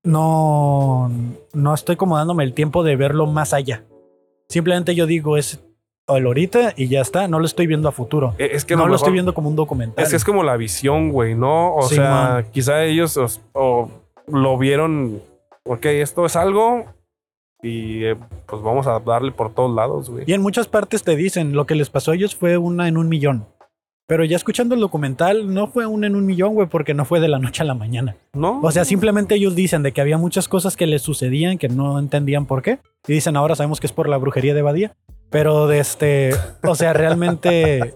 no, no estoy como dándome el tiempo de verlo más allá. Simplemente yo digo, es el ahorita y ya está. No lo estoy viendo a futuro. E- Es que no lo mejor- estoy viendo como un documental. Es que es como la visión, güey, ¿no? O Sí, sea, man. quizá ellos os- o lo vieron, ok, esto es algo y eh, pues vamos a darle por todos lados, güey. Y en muchas partes te dicen, lo que les pasó a ellos fue una en un millón. Pero ya escuchando el documental, no fue una en un millón, güey, porque no fue de la noche a la mañana. ¿No? O sea, simplemente ellos dicen de que había muchas cosas que les sucedían que no entendían por qué. Y dicen, ahora sabemos que es por la brujería de Badía. Pero de este, o sea, realmente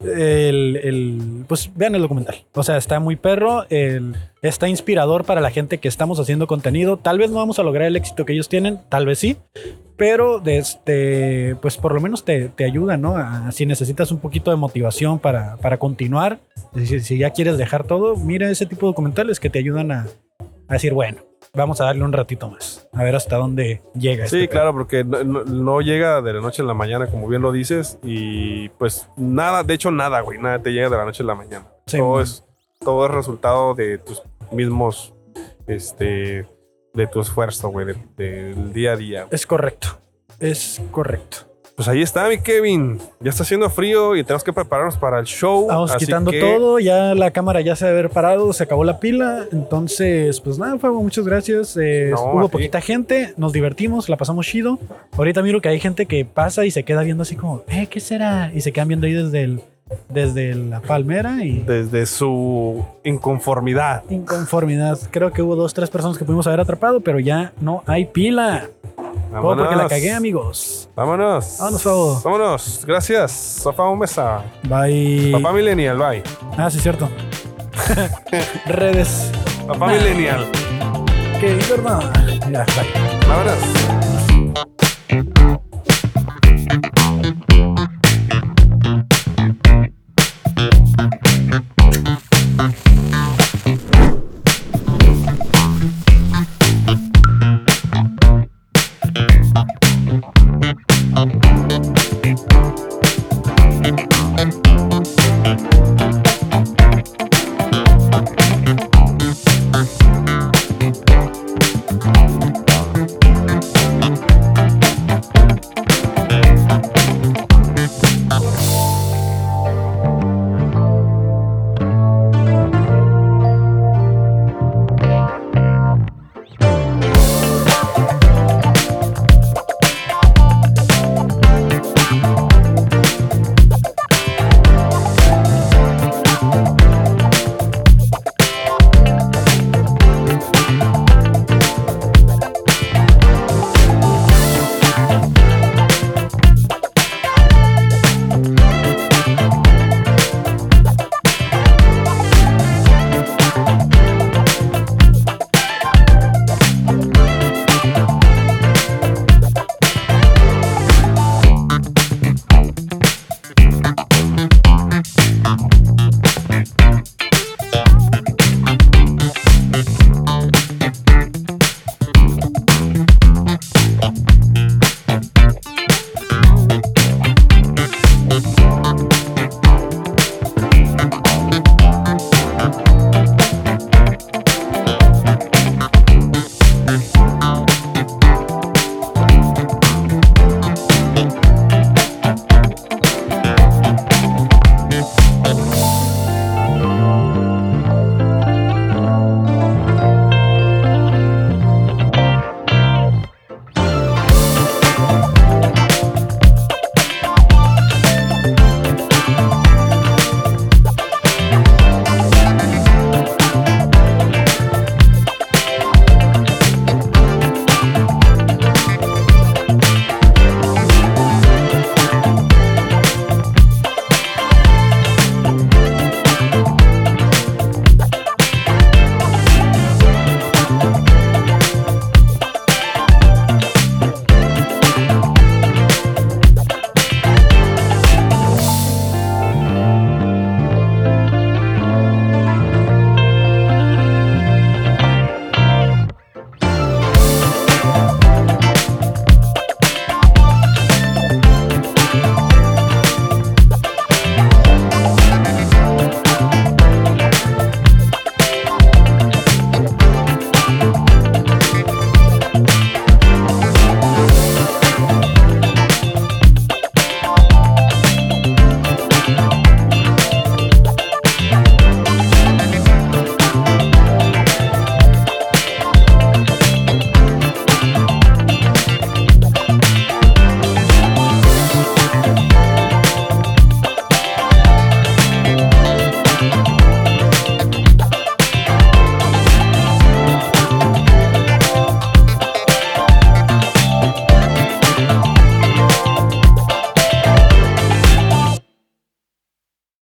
el, el- pues vean el documental. O sea, está muy perro, el- está inspirador para la gente que estamos haciendo contenido. Tal vez no vamos a lograr el éxito que ellos tienen, tal vez sí. Pero de este, pues por lo menos te, te ayuda, ¿no? A- si necesitas un poquito de motivación para, para continuar, si, ya quieres dejar todo, mira ese tipo de documentales que te ayudan a decir, bueno, vamos a darle un ratito más, a ver hasta dónde llega. Sí, este claro, porque no, no- no llega de la noche a la mañana, como bien lo dices, y pues nada, de hecho nada, güey, nada te llega de la noche a la mañana. Sí, todo man. es todo es resultado de tus mismos, este, de tu esfuerzo, güey, de- del día a día. Es correcto, es correcto. Pues ahí está, mi Kevin. Ya está haciendo frío y tenemos que prepararnos para el show. Así quitando que- todo, ya la cámara ya se debe haber parado, se acabó la pila. Entonces, pues nada, Fabo, muchas gracias. Eh, No, hubo poquita gente, nos divertimos, la pasamos chido. Ahorita miro que hay gente que pasa y se queda viendo así como, eh, ¿qué será? Y se quedan viendo ahí desde, el, desde la palmera y Desde su inconformidad. inconformidad. Creo que hubo dos, tres personas que pudimos haber atrapado, pero ya no hay pila. Todo porque la cagué, amigos. Vámonos. Vámonos, Fabo. Vámonos. Gracias. Sofá un mesa. Bye. Papá Millennial, bye. Ah, sí, cierto. Redes. Papá Millennial. Que verdad. Ya, bye. Vámonos. Uh, uh.